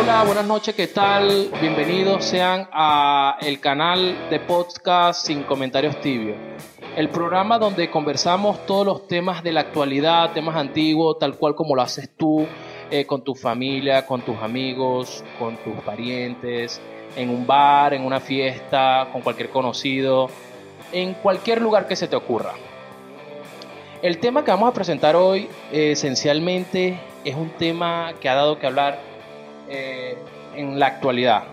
Hola, buenas noches, ¿qué tal? Bienvenidos sean a el canal de podcast Sin Comentarios Tibios. El programa donde conversamos todos los temas de la actualidad, temas antiguos, tal cual como lo haces tú, eh, con tu familia, con tus amigos, con tus parientes, en un bar, en una fiesta, con cualquier conocido, en cualquier lugar que se te ocurra. El tema que vamos a presentar hoy eh, esencialmente es un tema que ha dado que hablar eh, en la actualidad,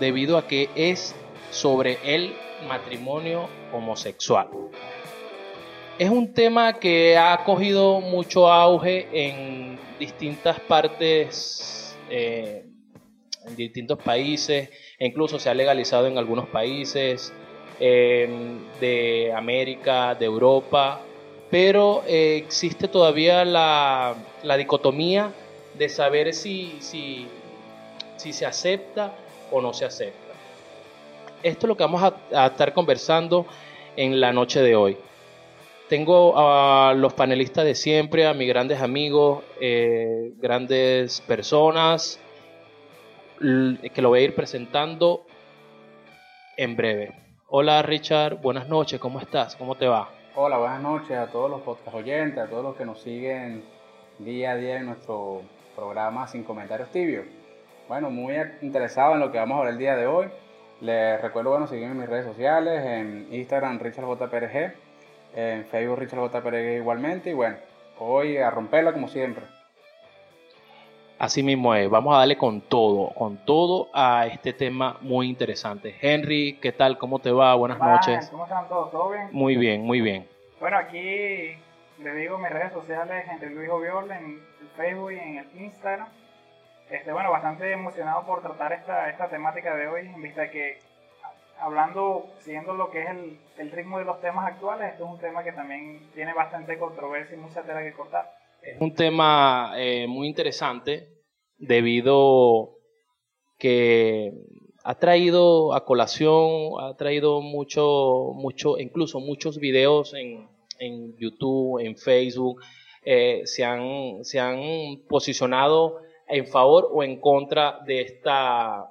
debido a que es sobre el matrimonio homosexual. Es un tema que ha cogido mucho auge en distintas partes, eh, en distintos países, e incluso se ha legalizado en algunos países eh, de América, de Europa, pero existe todavía la, la dicotomía de saber si, si, si se acepta o no se acepta. Esto es lo que vamos a, estar conversando en la noche de hoy. Tengo a los panelistas de siempre, a mis grandes amigos, eh, grandes personas, que lo voy a ir presentando en breve. Hola Richard, buenas noches, ¿cómo estás? ¿Cómo te va? Hola, buenas noches a todos los podcast oyentes, a todos los que nos siguen día a día en nuestro programa Sin Comentarios Tibios. Bueno, muy interesado en lo que vamos a ver el día de hoy. Les recuerdo, bueno, seguirme en mis redes sociales, en Instagram RichardJPRG, en Facebook RichardJPRG igualmente. Y bueno, hoy a romperla como siempre. Así mismo es, vamos a darle con todo, con todo a este tema muy interesante. Henry, ¿qué tal? ¿Cómo te va? Buenas noches. ¿Cómo están todos? ¿Todo bien? Muy bien, muy bien. Bueno, aquí les digo mis redes sociales, Henry Luis Oviol, en el Facebook y en el Instagram. Este, bueno, bastante emocionado por tratar esta, esta temática de hoy, en vista que, hablando, siguiendo lo que es el, el ritmo de los temas actuales, esto es un tema que también tiene bastante controversia y mucha tela que cortar. Es un tema eh, muy interesante debido que ha traído a colación, ha traído mucho, mucho, incluso muchos videos en, en YouTube, en Facebook, eh, se, han, se han posicionado en favor o en contra de esta,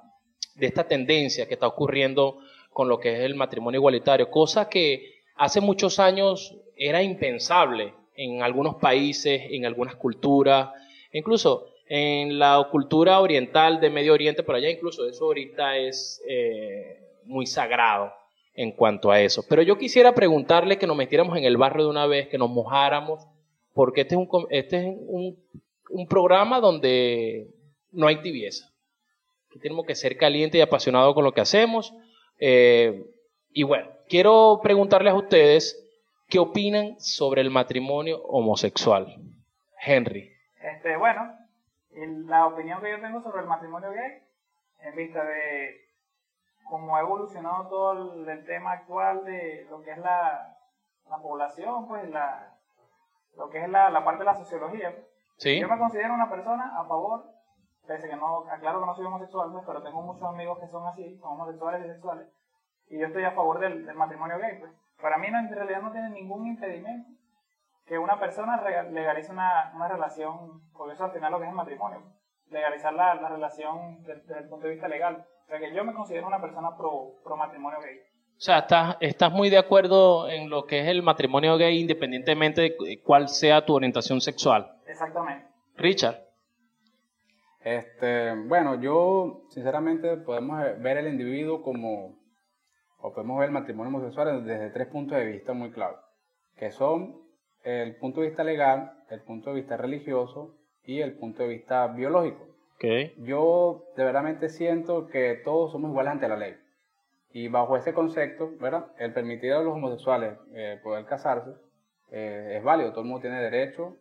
de esta tendencia que está ocurriendo con lo que es el matrimonio igualitario, cosa que hace muchos años era impensable en algunos países, en algunas culturas, incluso en la cultura oriental de Medio Oriente, por allá incluso eso ahorita es eh, muy sagrado en cuanto a eso. Pero yo quisiera preguntarle que nos metiéramos en el barrio de una vez, que nos mojáramos, porque este es un, este es un un programa donde no hay tibieza. Que tenemos que ser calientes y apasionados con lo que hacemos. Eh, y bueno, quiero preguntarles a ustedes qué opinan sobre el matrimonio homosexual. Henry. Este, bueno, la opinión que yo tengo sobre el matrimonio gay, en vista de cómo ha evolucionado todo el, tema actual de lo que es la, la población, pues la, lo que es la, la parte de la sociología, yo me considero una persona a favor, pese que no, aclaro que no soy homosexual, pues, pero tengo muchos amigos que son así, son homosexuales y sexuales, y yo estoy a favor del, matrimonio gay. Pues. Para mí no, en realidad no tiene ningún impedimento que una persona legalice una, una relación, porque eso al final lo que es el matrimonio, legalizar la, la relación desde, el punto de vista legal. O sea que yo me considero una persona pro, pro matrimonio gay. O sea, estás, estás muy de acuerdo en lo que es el matrimonio gay independientemente de cuál sea tu orientación sexual. Exactamente. Richard. Este, bueno, yo sinceramente podemos ver el individuo como, o podemos ver el matrimonio homosexual desde tres puntos de vista muy claros, que son el punto de vista legal, el punto de vista religioso y el punto de vista biológico. Okay. Yo de verdad siento que todos somos iguales ante la ley. Y bajo ese concepto, ¿verdad? El permitir a los homosexuales eh, poder casarse eh, es válido. Todo el mundo tiene derecho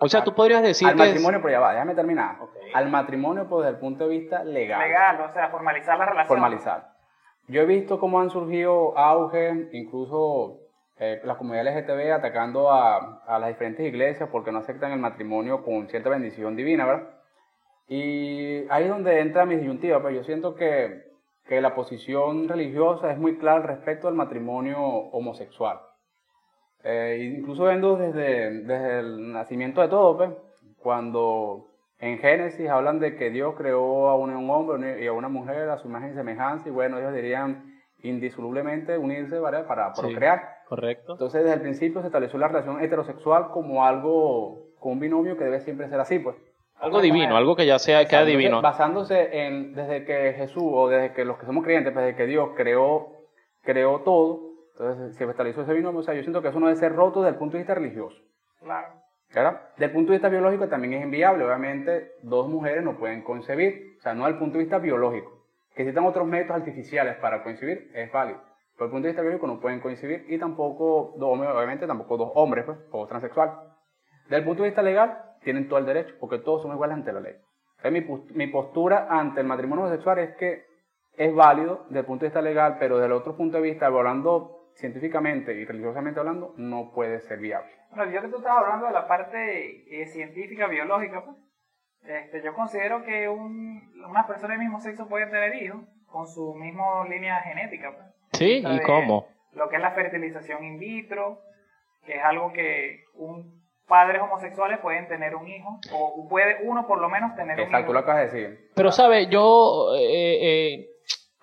o sea, tú podrías decir al matrimonio, pero ya va, déjame terminar. Al matrimonio, pues desde el punto de vista legal. Legal, o sea, formalizar la relación. Formalizar. Yo he visto cómo han surgido auge, incluso eh, la comunidad LGTB atacando a, a, las diferentes iglesias porque no aceptan el matrimonio con cierta bendición divina, ¿verdad? Y ahí es donde entra mi disyuntiva, pero pues yo siento que, que la posición religiosa es muy clara respecto al matrimonio homosexual. Eh, incluso viendo desde, desde, el nacimiento de todo, pues, cuando En Génesis hablan de que Dios creó a un, hombre y a una mujer a su imagen y semejanza, y bueno, ellos dirían indisolublemente unirse para procrear. correcto. Entonces, desde el principio se estableció la relación heterosexual como algo, como un binomio que debe siempre ser así, pues. Algo divino, algo que ya sea, queda divino. Basándose en, desde que Jesús, o desde que los que somos creyentes, pues, desde que Dios creó, creó todo, entonces se estableció ese binomio, o sea, yo siento que eso no debe ser roto desde el punto de vista religioso. Claro. ¿Verdad? Desde el punto de vista biológico también es inviable, obviamente dos mujeres no pueden concebir, o sea, no desde el punto de vista biológico. Que existan otros métodos artificiales para concebir es válido. Pero desde el punto de vista biológico no pueden concebir y tampoco, obviamente tampoco dos hombres, pues, o transexual. Desde el punto de vista legal, tienen todo el derecho, porque todos somos iguales ante la ley. mi, mi postura ante el matrimonio homosexual es que es válido desde el punto de vista legal, pero desde el otro punto de vista, hablando científicamente y religiosamente hablando, no puede ser viable. Bueno, yo que tú estabas hablando de la parte eh, científica, biológica, pues, este, yo considero que un, unas personas del mismo sexo pueden tener hijos con su misma línea genética. Pues. Sí, ¿y cómo? Lo que es la fertilización in vitro, que es algo que un padres homosexuales pueden tener un hijo, o puede uno por lo menos tener un hijo. Exacto, lo acabas de decir. Pero, ¿sabes? Yo, eh, eh,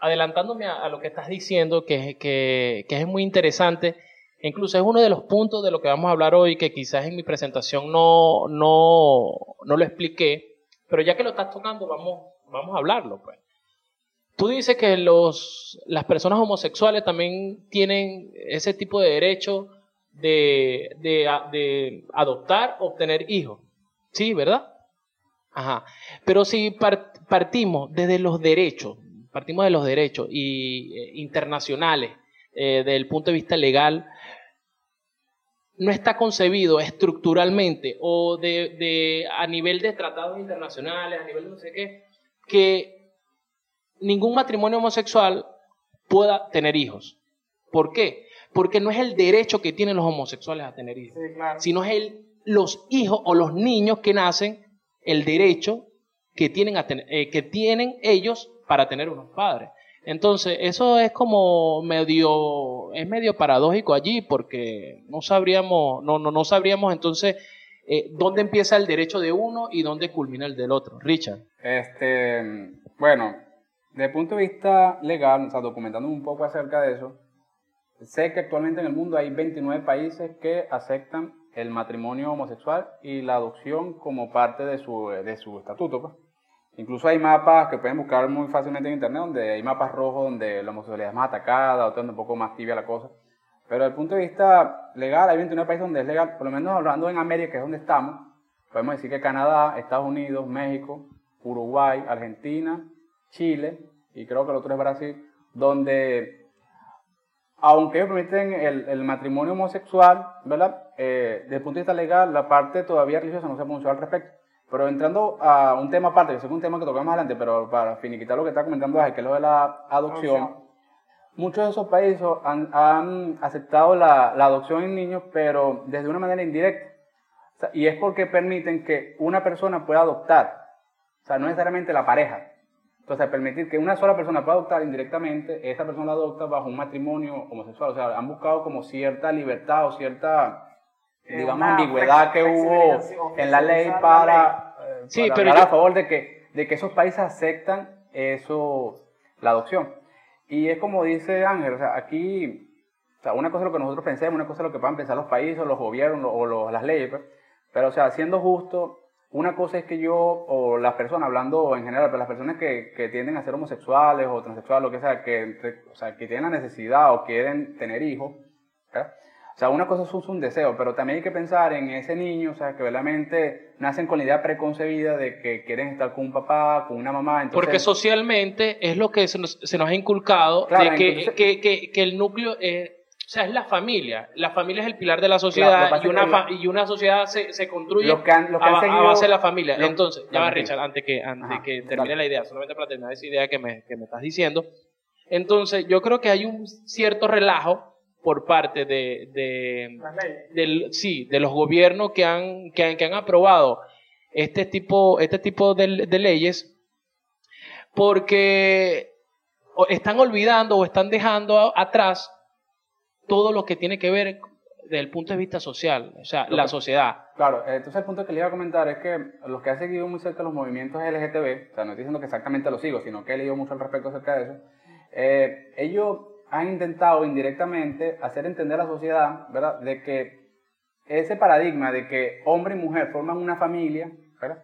adelantándome a, lo que estás diciendo, que, que, que, es muy interesante, incluso es uno de los puntos de lo que vamos a hablar hoy, que quizás en mi presentación no, no, no lo expliqué, pero ya que lo estás tocando, vamos, vamos a hablarlo, pues. Tú dices que los, las personas homosexuales también tienen ese tipo de derecho de, de, de adoptar, obtener hijos. Sí, ¿verdad? Ajá. Pero si partimos desde los derechos, partimos de los derechos y, eh, internacionales, eh, desde el punto de vista legal, no está concebido estructuralmente o de, de, a nivel de tratados internacionales, a nivel de no sé qué, que ningún matrimonio homosexual pueda tener hijos. ¿Por qué? porque no es el derecho que tienen los homosexuales a tener hijos, sino es el, los hijos o los niños que nacen, el derecho que tienen, a eh, que tienen ellos para tener unos padres. Entonces, eso es como medio, es medio paradójico allí, porque no sabríamos, no, no, no sabríamos entonces eh, dónde empieza el derecho de uno y dónde culmina el del otro. Richard. Este, bueno, desde el punto de vista legal, o sea, documentando un poco acerca de eso, Sé que actualmente en el mundo hay 29 países que aceptan el matrimonio homosexual y la adopción como parte de su, de su estatuto. Pues. Incluso hay mapas que pueden buscar muy fácilmente en internet, donde hay mapas rojos donde la homosexualidad es más atacada, otros donde un poco más tibia la cosa. Pero desde el punto de vista legal, hay 29 países donde es legal, por lo menos hablando en América, que es donde estamos, podemos decir que Canadá, Estados Unidos, México, Uruguay, Argentina, Chile, y creo que el otro es Brasil, donde aunque ellos permiten el, matrimonio homosexual, ¿verdad? Eh, desde el punto de vista legal, la parte todavía religiosa no se ha pronunciado al respecto. Pero entrando a un tema aparte, que es un tema que tocamos adelante, pero para finiquitar lo que está comentando que es lo de la adopción, muchos de esos países han, aceptado la, adopción en niños, pero desde una manera indirecta. y es porque permiten que una persona pueda adoptar, o sea, no necesariamente la pareja, entonces, permitir que una sola persona pueda adoptar indirectamente, esa persona la adopta bajo un matrimonio homosexual. O sea, han buscado como cierta libertad o cierta, digamos, ambigüedad que hubo en la ley para, eh, sí, pero a favor de que, de que esos países aceptan eso, la adopción. Y es como dice Ángel, o sea, aquí, o sea, una cosa es lo que nosotros pensemos, una cosa es lo que puedan pensar los países, los gobiernos o las leyes, pues. pero, o sea, siendo justo, una cosa es que yo, o las personas, hablando en general, pero las personas que, que tienden a ser homosexuales o transexuales, lo que sea, que, o sea, que tienen la necesidad o quieren tener hijos, o sea, una cosa es un deseo, pero también hay que pensar en ese niño, o sea, que verdaderamente nacen con la idea preconcebida de que quieren estar con un papá, con una mamá. Entonces... Porque socialmente es lo que se nos, se nos ha inculcado, de que, que, que, que, el núcleo es o sea, es la familia. La familia es el pilar de la sociedad y, una y una sociedad se, se construye a, base de la familia. Entonces, ya va Richard, antes que, antes que termine la idea, solamente para terminar esa idea que me, que me estás diciendo. Entonces, yo creo que hay un cierto relajo por parte de, de, del, sí, de los gobiernos que han, que han, que han aprobado este tipo, este tipo de, de leyes porque están olvidando o están dejando atrás todo lo que tiene que ver desde el punto de vista social, o sea, la sociedad. Claro, entonces el punto que le iba a comentar es que los que han seguido muy cerca los movimientos LGTB, o sea, no estoy diciendo que exactamente lo sigo, sino que he leído mucho al respecto acerca de eso, eh, ellos han intentado indirectamente hacer entender a la sociedad, ¿verdad?, de que ese paradigma de que hombre y mujer forman una familia, ¿verdad?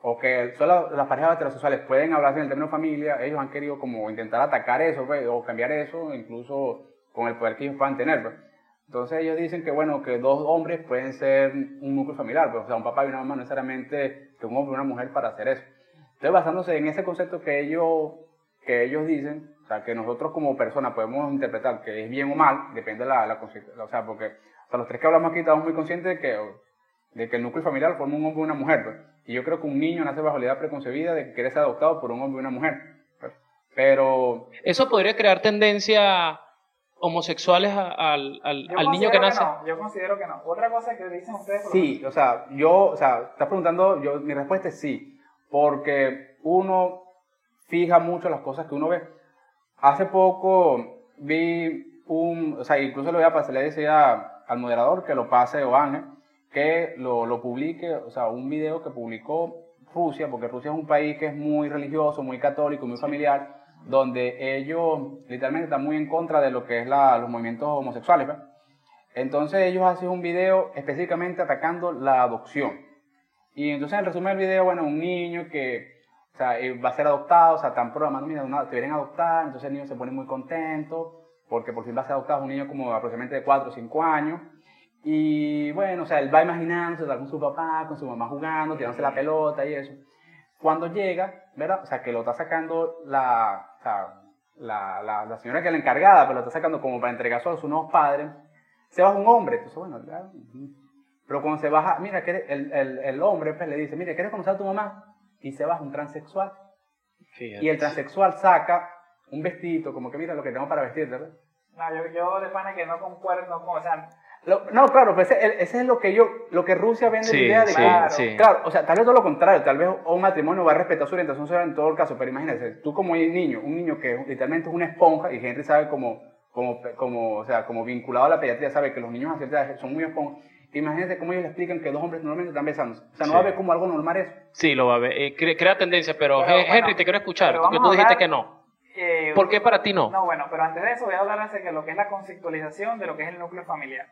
o que solo las parejas heterosexuales pueden hablarse en el término familia, ellos han querido como intentar atacar eso, pues, o cambiar eso, incluso con el poder que ellos puedan tener. Pues. Entonces ellos dicen que, bueno, que dos hombres pueden ser un núcleo familiar, pues, o sea, un papá y una mamá, no necesariamente que un hombre y una mujer para hacer eso. Entonces, basándose en ese concepto que ellos, que ellos dicen, o sea, que nosotros como personas podemos interpretar que es bien o mal, depende de la, la o sea, porque o sea, los tres que hablamos aquí estamos muy conscientes de que, de que el núcleo familiar forma un hombre y una mujer, pues. Y yo creo que un niño nace bajo la idea preconcebida de que quiere ser adoptado por un hombre y una mujer. Pues. Pero... Eso podría crear tendencia homosexuales al, al, al niño que nace? no, yo considero que no. Otra cosa que dicen ustedes... Sí, o sea, yo, o sea, estás preguntando, yo, mi respuesta es sí, porque uno fija mucho las cosas que uno ve. Hace poco vi un, o sea, incluso le voy a pasar, le decía al moderador que lo pase o Ángel, que lo, lo publique, o sea, un video que publicó Rusia, porque Rusia es un país que es muy religioso, muy católico, muy familiar, donde ellos literalmente están muy en contra de lo que es la, los movimientos homosexuales. Entonces ellos hacen un video específicamente atacando la adopción. Y entonces en el resumen del video, bueno, un niño que o sea, eh, va a ser adoptado, o sea, están programando, mira, te vienen a adoptar, entonces el niño se pone muy contento, porque por fin va a ser adoptado, un niño como aproximadamente de 4 o 5 años. Y bueno, o sea, él va imaginándose, está con su papá, con su mamá jugando, tirándose la pelota y eso. Cuando llega, ¿verdad? O sea, que lo está sacando la, o sea, la, la, la, señora que es la encargada, pero lo está sacando como para entregar a sus nuevos padres, se baja un hombre. Entonces, bueno, pero cuando se baja, mira, el, el, el, hombre pues, le dice, mire, ¿quieres conocer a tu mamá? Y se baja un transexual. Y el transexual saca un vestido, como que mira lo que tengo para vestir, ¿verdad? No, yo, yo de pana que no concuerdo, no, o sea, no, claro, pues ese, ese, es lo que yo, lo que Rusia vende la idea de que, claro, o sea, tal vez todo lo contrario, tal vez un matrimonio va a respetar su orientación sexual en todo el caso, pero imagínese, tú como niño, un niño que literalmente es una esponja, y Henry sabe como, como, como, o sea, como vinculado a la pediatría, sabe que los niños a cierta edad son muy esponjas, imagínense cómo ellos le explican que dos hombres normalmente están besando, o sea, no va a ver como algo normal eso. Sí, lo va a ver, eh, crea, tendencia, pero, Henry, te quiero escuchar, porque tú dijiste que no. Eh, ¿Por qué para ti no? No, bueno, pero antes de eso voy a hablar de lo que es la conceptualización de lo que es el núcleo familiar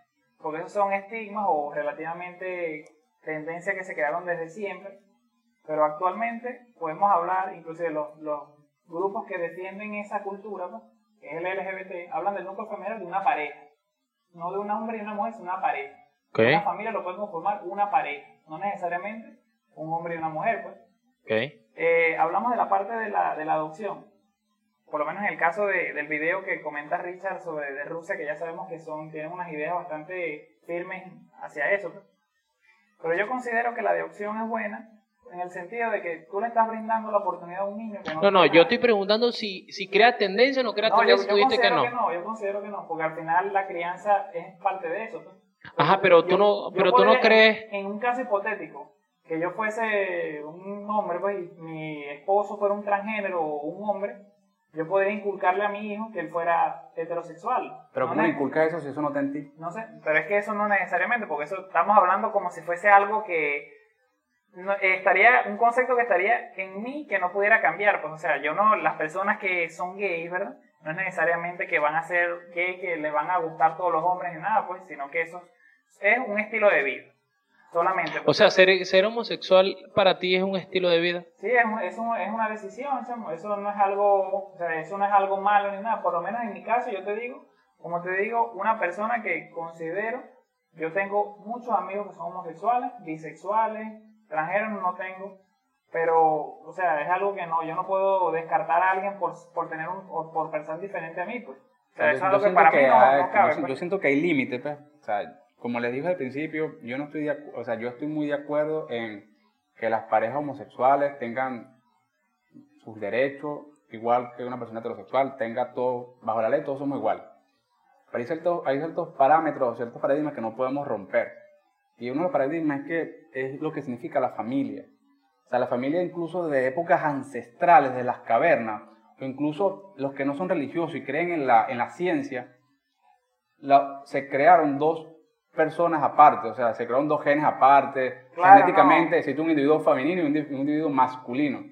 porque esos son estigmas o relativamente tendencias que se quedaron desde siempre, pero actualmente podemos hablar, inclusive los, los grupos que defienden esa cultura, que es el LGBT, hablan del núcleo familiar de una pareja, no de un hombre y una mujer, sino una pareja. Una familia lo puede conformar una pareja, no necesariamente un hombre y una mujer, pues. Eh, hablamos de la parte de la, de la adopción por lo menos en el caso de, del video que comenta Richard sobre de Rusia, que ya sabemos que son, tienen unas ideas bastante firmes hacia eso. Pues. Pero yo considero que la adopción es buena en el sentido de que tú le estás brindando la oportunidad a un niño que no... No, no, yo estoy preguntando si, si crea tendencia o no crea tendencia, yo, yo que no. que no. Yo considero que no, porque al final la crianza es parte de eso. Pues. Ajá, pero tú no, pero tú no crees... En un caso hipotético, que yo fuese un hombre, pues, y mi esposo fuera un transgénero o un hombre, yo podría inculcarle a mi hijo que él fuera heterosexual. Pero ¿cómo le inculcas eso si eso no está en ti? No sé, pero es que eso no necesariamente, porque eso estamos hablando como si fuese algo que estaría, un concepto que estaría en mí que no pudiera cambiar, pues o sea, yo no, las personas que son gays, ¿verdad? No es necesariamente que van a ser gays, que les van a gustar todos los hombres ni nada, pues, sino que eso es un estilo de vida solamente. O sea, ser, ser homosexual para ti es un estilo de vida. Sí, es, es, es una decisión, eso no es algo, o sea, eso no es algo malo ni nada, por lo menos en mi caso yo te digo, como te digo, una persona que considero, yo tengo muchos amigos que son homosexuales, bisexuales, extranjeros no tengo, pero, o sea, es algo que no, yo no puedo descartar a alguien por, por tener un, por, por pensar diferente a mí, pues. O sea, eso es algo que para mí no, cabe. Yo, pues. siento que hay límites, pues. O sea, como les dije al principio, yo no estoy de, o sea, yo estoy muy de acuerdo en que las parejas homosexuales tengan sus derechos, igual que una persona heterosexual, tenga todo, bajo la ley todos somos iguales. Pero hay ciertos, hay ciertos parámetros, ciertos paradigmas que no podemos romper. Y uno de los paradigmas es que es lo que significa la familia. O sea, la familia incluso de épocas ancestrales, de las cavernas, o incluso los que no son religiosos y creen en la, en la ciencia, la- se crearon dos personas aparte, o sea, se crearon dos genes aparte, Claro, genéticamente existe un individuo femenino y un, di- un individuo masculino.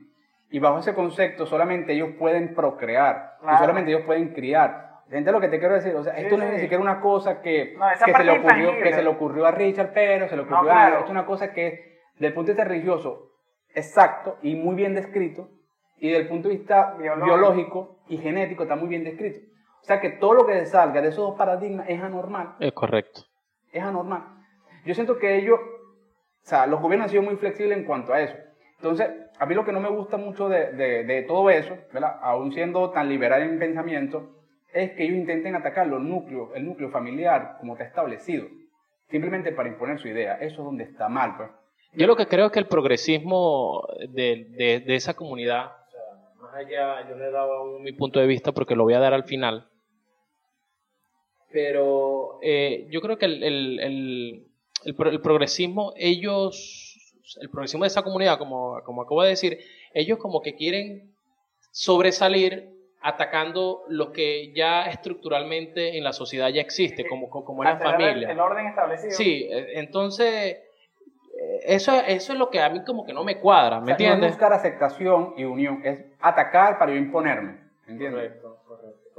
Y bajo ese concepto solamente ellos pueden procrear y solamente ellos pueden criar. ¿Entiendes lo que te quiero decir? O sea, Sí, esto no es sí. ni siquiera una cosa que, No, esa que, se le ocurrió, que se le ocurrió a Richard Pero, se le ocurrió a... claro. Esto es una cosa que, desde el punto de vista religioso, exacto y muy bien descrito, y desde el punto de vista Biológico. biológico, y genético está muy bien descrito. O sea que todo lo que salga de esos dos paradigmas es anormal, Es correcto. Es anormal. Yo siento que ellos, o sea, los gobiernos han sido muy flexibles en cuanto a eso. Entonces, a mí lo que no me gusta mucho de, de- todo eso, ¿verdad? aún siendo tan liberal en pensamiento, es que ellos intenten atacar los núcleos, el núcleo familiar como está establecido, simplemente para imponer su idea. Eso es donde está mal, pues. Yo lo que creo es que el progresismo de, de- esa comunidad, o sea, más allá, yo le dado aún mi punto de vista porque lo voy a dar al final, pero eh, yo creo que el, el- el- el pro- el progresismo, ellos, el progresismo de esa comunidad, como, como acabo de decir, ellos como que quieren sobresalir atacando lo que ya estructuralmente en la sociedad ya existe, como, como en la familia. El, orden establecido. Sí, eh, entonces eh, eso, eso es lo que a mí como que no me cuadra, ¿me O sea, No es entiendes? buscar aceptación y unión, es atacar para yo imponerme. ¿Entiendes?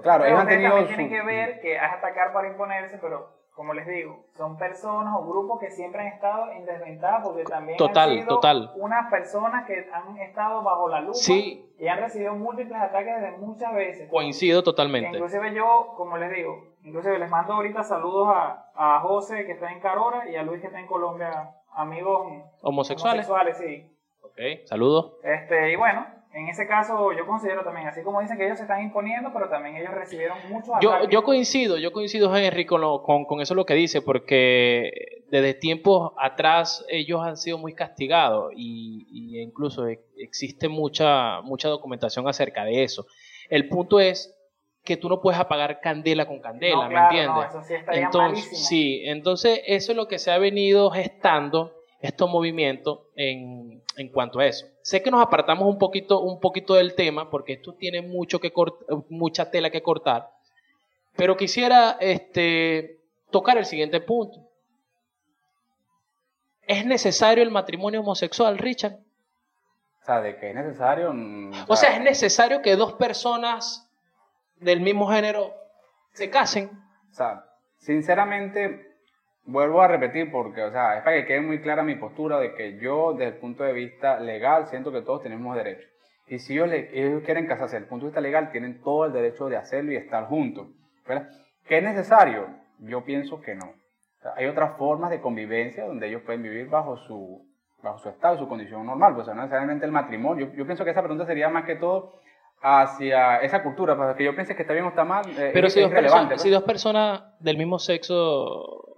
Claro, Pero ellos han tenido también su- tienen que ver que es atacar para imponerse, pero como les digo, son personas o grupos que siempre han estado en desventaja porque también Total, han sido total. unas personas que han estado bajo la lupa Sí. y han recibido múltiples ataques desde muchas veces. Coincido totalmente. Inclusive yo, como les digo, inclusive les mando ahorita saludos a, a José que está en Carora y a Luis que está en Colombia, amigos Homosexuales. homosexuales, sí. Ok, saludos. Este, y bueno, en ese caso yo considero también, así como dicen que ellos se están imponiendo, pero también ellos recibieron muchos Yo, yo coincido, yo coincido, Henry, con, lo- con, con eso lo que dice, porque desde tiempos atrás ellos han sido muy castigados y, y incluso e- existe mucha, mucha documentación acerca de eso. El punto es que tú no puedes apagar candela con candela, No, ¿me claro, entiendes? no, eso sí estaría Entonces, malísimo. sí, entonces eso es lo que se ha venido gestando, estos movimientos en, en cuanto a eso. Sé que nos apartamos un poquito, un poquito del tema, porque esto tiene mucho que mucha tela que cortar, pero quisiera este, tocar el siguiente punto. ¿Es necesario el matrimonio homosexual, Richard? O sea, de que es necesario. mm, O sea, ¿es necesario que dos personas del mismo género se casen? O sea, sinceramente, vuelvo a repetir porque, o sea, es para que quede muy clara mi postura de que yo, desde el punto de vista legal, siento que todos tenemos derechos. Y si ellos, le- ellos quieren casarse desde el punto de vista legal, tienen todo el derecho de hacerlo y estar juntos. ¿verdad? ¿Que es necesario? Yo pienso que no. O sea, hay otras formas de convivencia donde ellos pueden vivir bajo su, bajo su estado, su condición normal, pues o sea, no necesariamente el matrimonio. Yo, yo pienso que esa pregunta sería más que todo hacia esa cultura, pues que yo piense que está bien o está mal, eh, Pero si es dos, relevante. personas, si dos personas del mismo sexo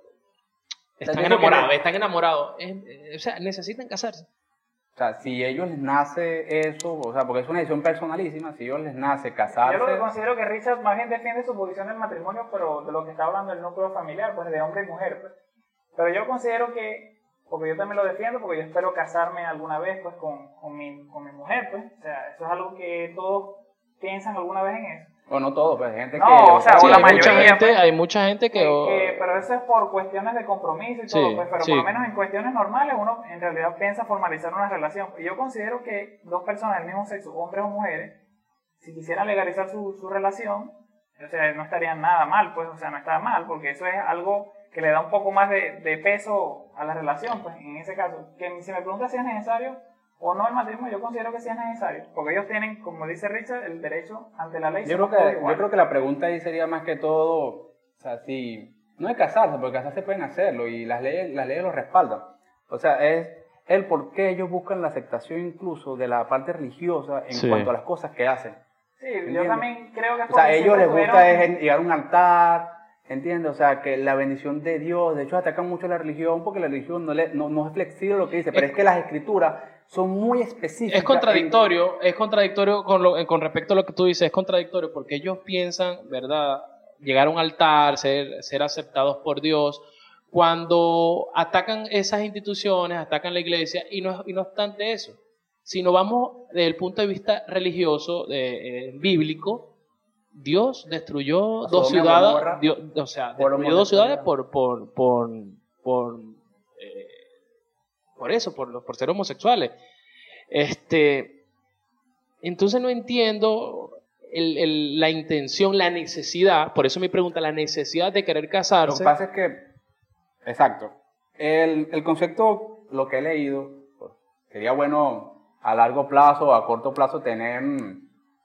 están enamorados, están enamorados, eh, o sea, necesitan casarse. O sea, si a ellos les nace eso, o sea, porque es una decisión personalísima, si a ellos les nace casarse, Yo lo que considero que Richard más bien defiende su posición del matrimonio, pero de lo que está hablando el núcleo familiar, pues de hombre y mujer. Pues. Pero yo considero que, porque yo también lo defiendo, porque yo espero casarme alguna vez pues con, con, mi, con mi mujer, pues. O sea, eso es algo que todos piensan alguna vez en eso. O no todos, pues hay gente No, que... o sea, Sí, o la hay, mucha gente, pues. hay mucha gente que... Pero eso es por cuestiones de compromiso y Sí, todo, pues, pero sí. por lo menos en cuestiones normales uno en realidad piensa formalizar una relación. Y yo considero que dos personas del mismo sexo, hombres o mujeres, si quisieran legalizar su, su relación, o sea, no estarían nada mal, pues, o sea, no está mal, porque eso es algo que le da un poco más de, de peso a la relación, pues, en ese caso. Que si me preguntas si es necesario o no el matrimonio, yo considero que sí es necesario, porque ellos tienen, como dice Richard, el derecho ante la ley. Yo creo, que, yo creo que la pregunta ahí sería más que todo, o sea, si... No es casarse, porque casarse pueden hacerlo y las leyes, las leyes lo respaldan. O sea, es el por qué ellos buscan la aceptación incluso de la parte religiosa en Sí. cuanto a las cosas que hacen. Sí, yo también creo que O sea, a ellos les gusta tuvieron- es en- llegar a un altar, ¿entiendes? O sea, que la bendición de Dios, de hecho atacan mucho la religión porque la religión no, le, no, no es flexible lo que dice, pero Es- es que las escrituras son muy específicas. Es contradictorio, es contradictorio con, lo- con respecto a lo que tú dices, es contradictorio porque ellos piensan, ¿verdad? Llegar a un altar, ser, ser aceptados por Dios, cuando atacan esas instituciones, atacan la iglesia, y no, y no obstante eso, si nos vamos desde el punto de vista religioso, de- eh, bíblico, Dios destruyó dos ciudades. Dios- o sea, destruyó dos ciudades por, por, por, por, por eso, por, por ser homosexuales. Este, entonces no entiendo el- el- la intención, la necesidad, por eso mi pregunta, la necesidad de querer Lo casarse. que pasa es que, exacto, el, el concepto, lo que he leído, pues, sería bueno a largo plazo o a corto plazo tener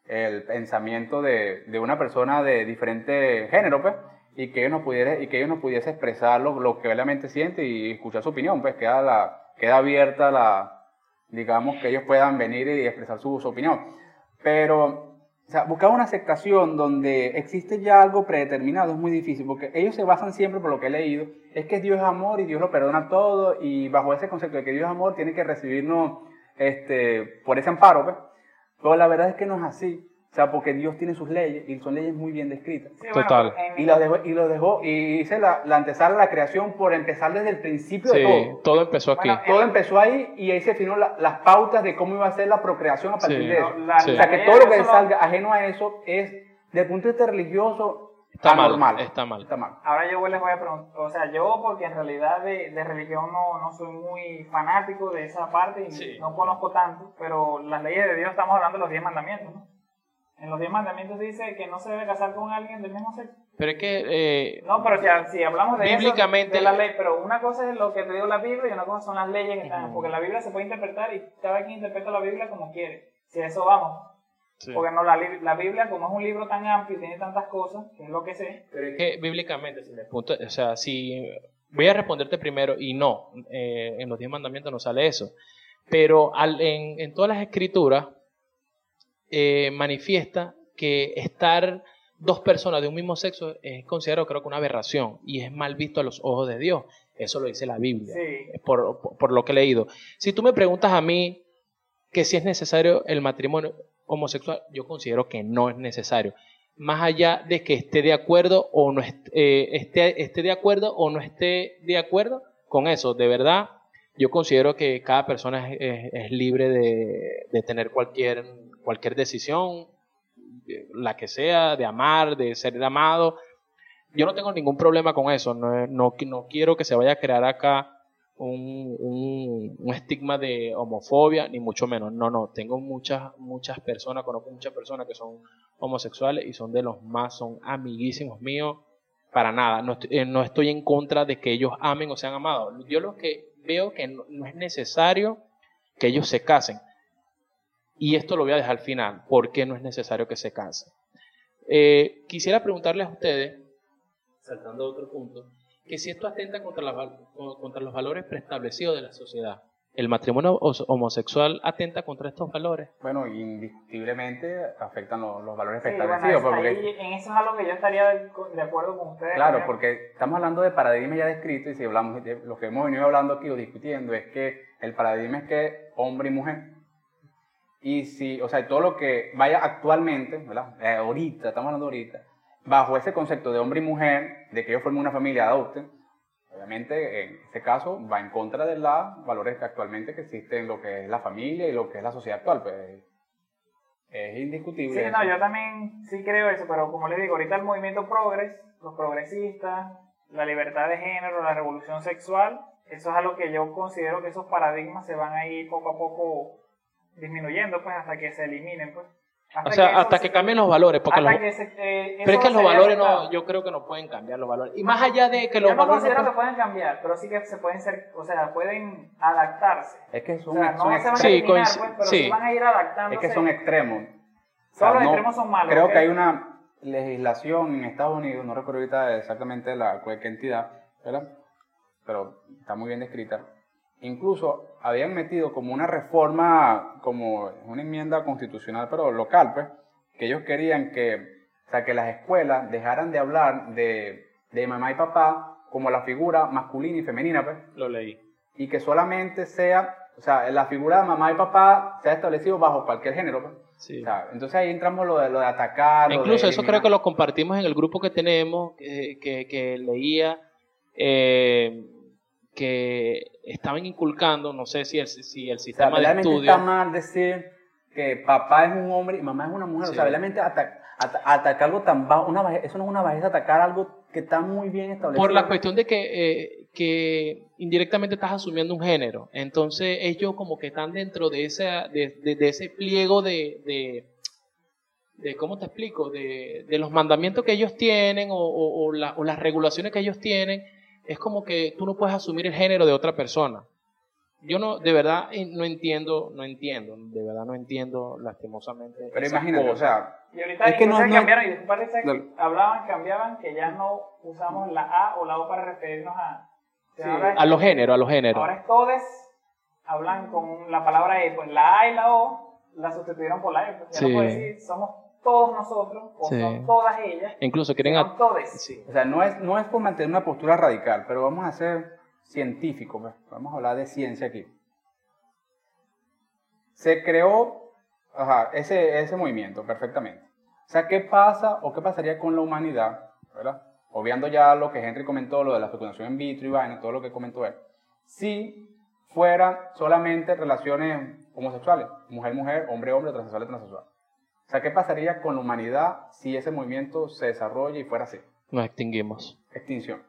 el pensamiento de, de una persona de diferente género, pues, y que ellos nos pudiera, y que ellos nos pudiese expresar lo, lo que realmente siente y escuchar su opinión, pues queda, la, queda abierta la, digamos, que ellos puedan venir y expresar su, opinión. Pero, o sea, buscar una aceptación donde existe ya algo predeterminado es muy difícil, porque ellos se basan siempre, por lo que he leído, es que Dios es amor y Dios lo perdona todo, y bajo ese concepto de que Dios es amor, tiene que recibirnos este, por ese amparo, pues. Pero la verdad es que no es así. O sea, porque Dios tiene sus leyes y son leyes muy bien descritas. Sí, bueno, Total. Y lo dejó, y lo dejó, y hice la, la antesala a la creación por empezar desde el principio de Sí, todo. todo empezó aquí. Bueno, Todo empezó ahí y ahí se definó la- las pautas de cómo iba a ser la procreación a partir Sí. de eso. La- Sí. O sea, que todo lo que salga ajeno a eso es, desde el punto de vista religioso, Está mal, está mal. Está mal. Ahora yo les voy a preguntar, o sea, yo porque en realidad de, de religión no, no soy muy fanático de esa parte y Sí. no conozco tanto, pero las leyes de Dios estamos hablando de los diez mandamientos, ¿no? En los diez mandamientos dice que no se debe casar con alguien del mismo sexo. Pero es que eh, No, pero si, si hablamos de Bíblicamente- eso, de la ley, pero una cosa es lo que te dio la Biblia y una cosa son las leyes que están, Ujú. porque la Biblia se puede interpretar y cada quien interpreta la Biblia como quiere. Si a eso vamos. sí. Porque no, la, la Biblia, como es un libro tan amplio y tiene tantas cosas, que es lo que sé, Pero es que bíblicamente, si me punto- o sea, si voy a responderte primero y no, eh, en los diez mandamientos no sale eso, pero al- en, en todas las escrituras eh, manifiesta que estar dos personas de un mismo sexo es considerado creo que una aberración y es mal visto a los ojos de Dios. Eso lo dice la Biblia, sí. por, por- por lo que he leído. Si tú me preguntas a mí que si es necesario el matrimonio homosexual, yo considero que no es necesario. Más allá de que esté de acuerdo o no est- eh, esté, esté de acuerdo o no esté de acuerdo con eso, de verdad, yo considero que cada persona es, es- es libre de, de tener cualquier, cualquier decisión, eh, la que sea, de amar, de ser amado. Yo no tengo ningún problema con eso, no, no, no quiero que se vaya a crear acá un, un, estigma de homofobia, ni mucho menos. No, no, tengo muchas, muchas personas, conozco muchas personas que son homosexuales y son de los más, son amiguísimos míos, para nada. No estoy, eh, no estoy en contra de que ellos amen o sean amados. Yo lo que veo que no, no es necesario que ellos se casen. Y esto lo voy a dejar al final, ¿por qué no es necesario que se casen? Eh, quisiera preguntarles a ustedes, saltando a otro punto, que si esto atenta contra, la val- contra los valores preestablecidos de la sociedad, ¿el matrimonio homosexual atenta contra estos valores? Bueno, indiscutiblemente afectan los, los valores Sí, bueno, establecidos. ahí- porque- en eso es algo que yo estaría de, acuerdo con ustedes. Claro, porque estamos hablando de paradigmas ya descritos y si hablamos de lo que hemos venido hablando aquí o discutiendo es que el paradigma es que hombre y mujer. Y si, o sea, todo lo que vaya actualmente, ¿verdad? Eh, ahorita, estamos hablando ahorita, bajo ese concepto de hombre y mujer, de que ellos formen una familia, adopten, obviamente en este caso va en contra de los valores que actualmente que existen en lo que es la familia y lo que es la sociedad actual. Pues es indiscutible. Sí, eso. no, yo también sí creo eso, pero como les digo, ahorita el movimiento progres, los progresistas, la libertad de género, la revolución sexual, eso es algo que yo considero que esos paradigmas se van a ir poco a poco disminuyendo, pues, hasta que se eliminen, pues. O sea, eso hasta se- que cambien los valores, porque hasta los- que se- eh, pero es que los valores no, yo creo que no pueden cambiar los valores. Y más allá de que los Yo no valores no considero que pueden- cambiar, pero sí que se pueden ser, o sea, pueden adaptarse. Es que O son, sea, no son se van a Sí, eliminar, coinc- pues, pero sí. sí van a ir adaptándose. Es que son extremos. O sea, Todos los no- extremos son malos. Creo que hay una legislación en Estados Unidos, no recuerdo ahorita exactamente la qué entidad, ¿verdad? Pero está muy bien descrita. Incluso habían metido como una reforma, como una enmienda constitucional, pero local, pues, que ellos querían que, o sea, que las escuelas dejaran de hablar de, de mamá y papá como la figura masculina y femenina, pues, Lo leí. y que solamente sea, o sea, la figura de mamá y papá sea establecido bajo cualquier género, pues. Sí. O sea, entonces ahí entramos lo de, lo de atacar. lo Incluso de eso creo que lo compartimos en el grupo que tenemos, que, que- que leía eh, que estaban inculcando, no sé si el, si el O sea, sistema de realmente estudio... está mal decir que papá es un hombre y mamá es una mujer. O sea, realmente ata- atacar algo tan bajo, una eso no es una bajeza, atacar algo que está muy bien establecido. Por la cuestión de que, eh, que indirectamente estás asumiendo un género. Entonces ellos como que están dentro de, esa, de, de, ese pliego de, de, de, ¿cómo te explico? De, de, los mandamientos que ellos tienen o, o, o, la, o las regulaciones que ellos tienen. Es como que tú no puedes asumir el género de otra persona yo no, de verdad eh, no entiendo, no entiendo, de verdad no entiendo lastimosamente. Pero imagínate, o sea, y ahorita es que no, cambiaron, y parece que hablaban, cambiaban, que ya no usamos la A o la O para referirnos a... a los géneros, a los géneros. Ahora es todos, hablan con la palabra E, pues la A y la O la sustituyeron por la E, pues ya no puedo decir, somos todos nosotros, o son todas ellas. Incluso quieren... A... Sí. O sea, no es, no es por mantener una postura radical, pero vamos a hacer científico, pues, vamos a hablar de ciencia aquí. Se creó ese, ese movimiento perfectamente. O sea, ¿qué pasa o qué pasaría con la humanidad? ¿verdad? Obviando ya lo que Henry comentó, lo de la fecundación in vitro y vaina, todo lo que comentó él. Si fueran solamente relaciones homosexuales, mujer-mujer, hombre-hombre, transexual-transexual. O sea, ¿qué pasaría con la humanidad si ese movimiento se desarrolla y fuera así? Nos extinguimos. Extinción.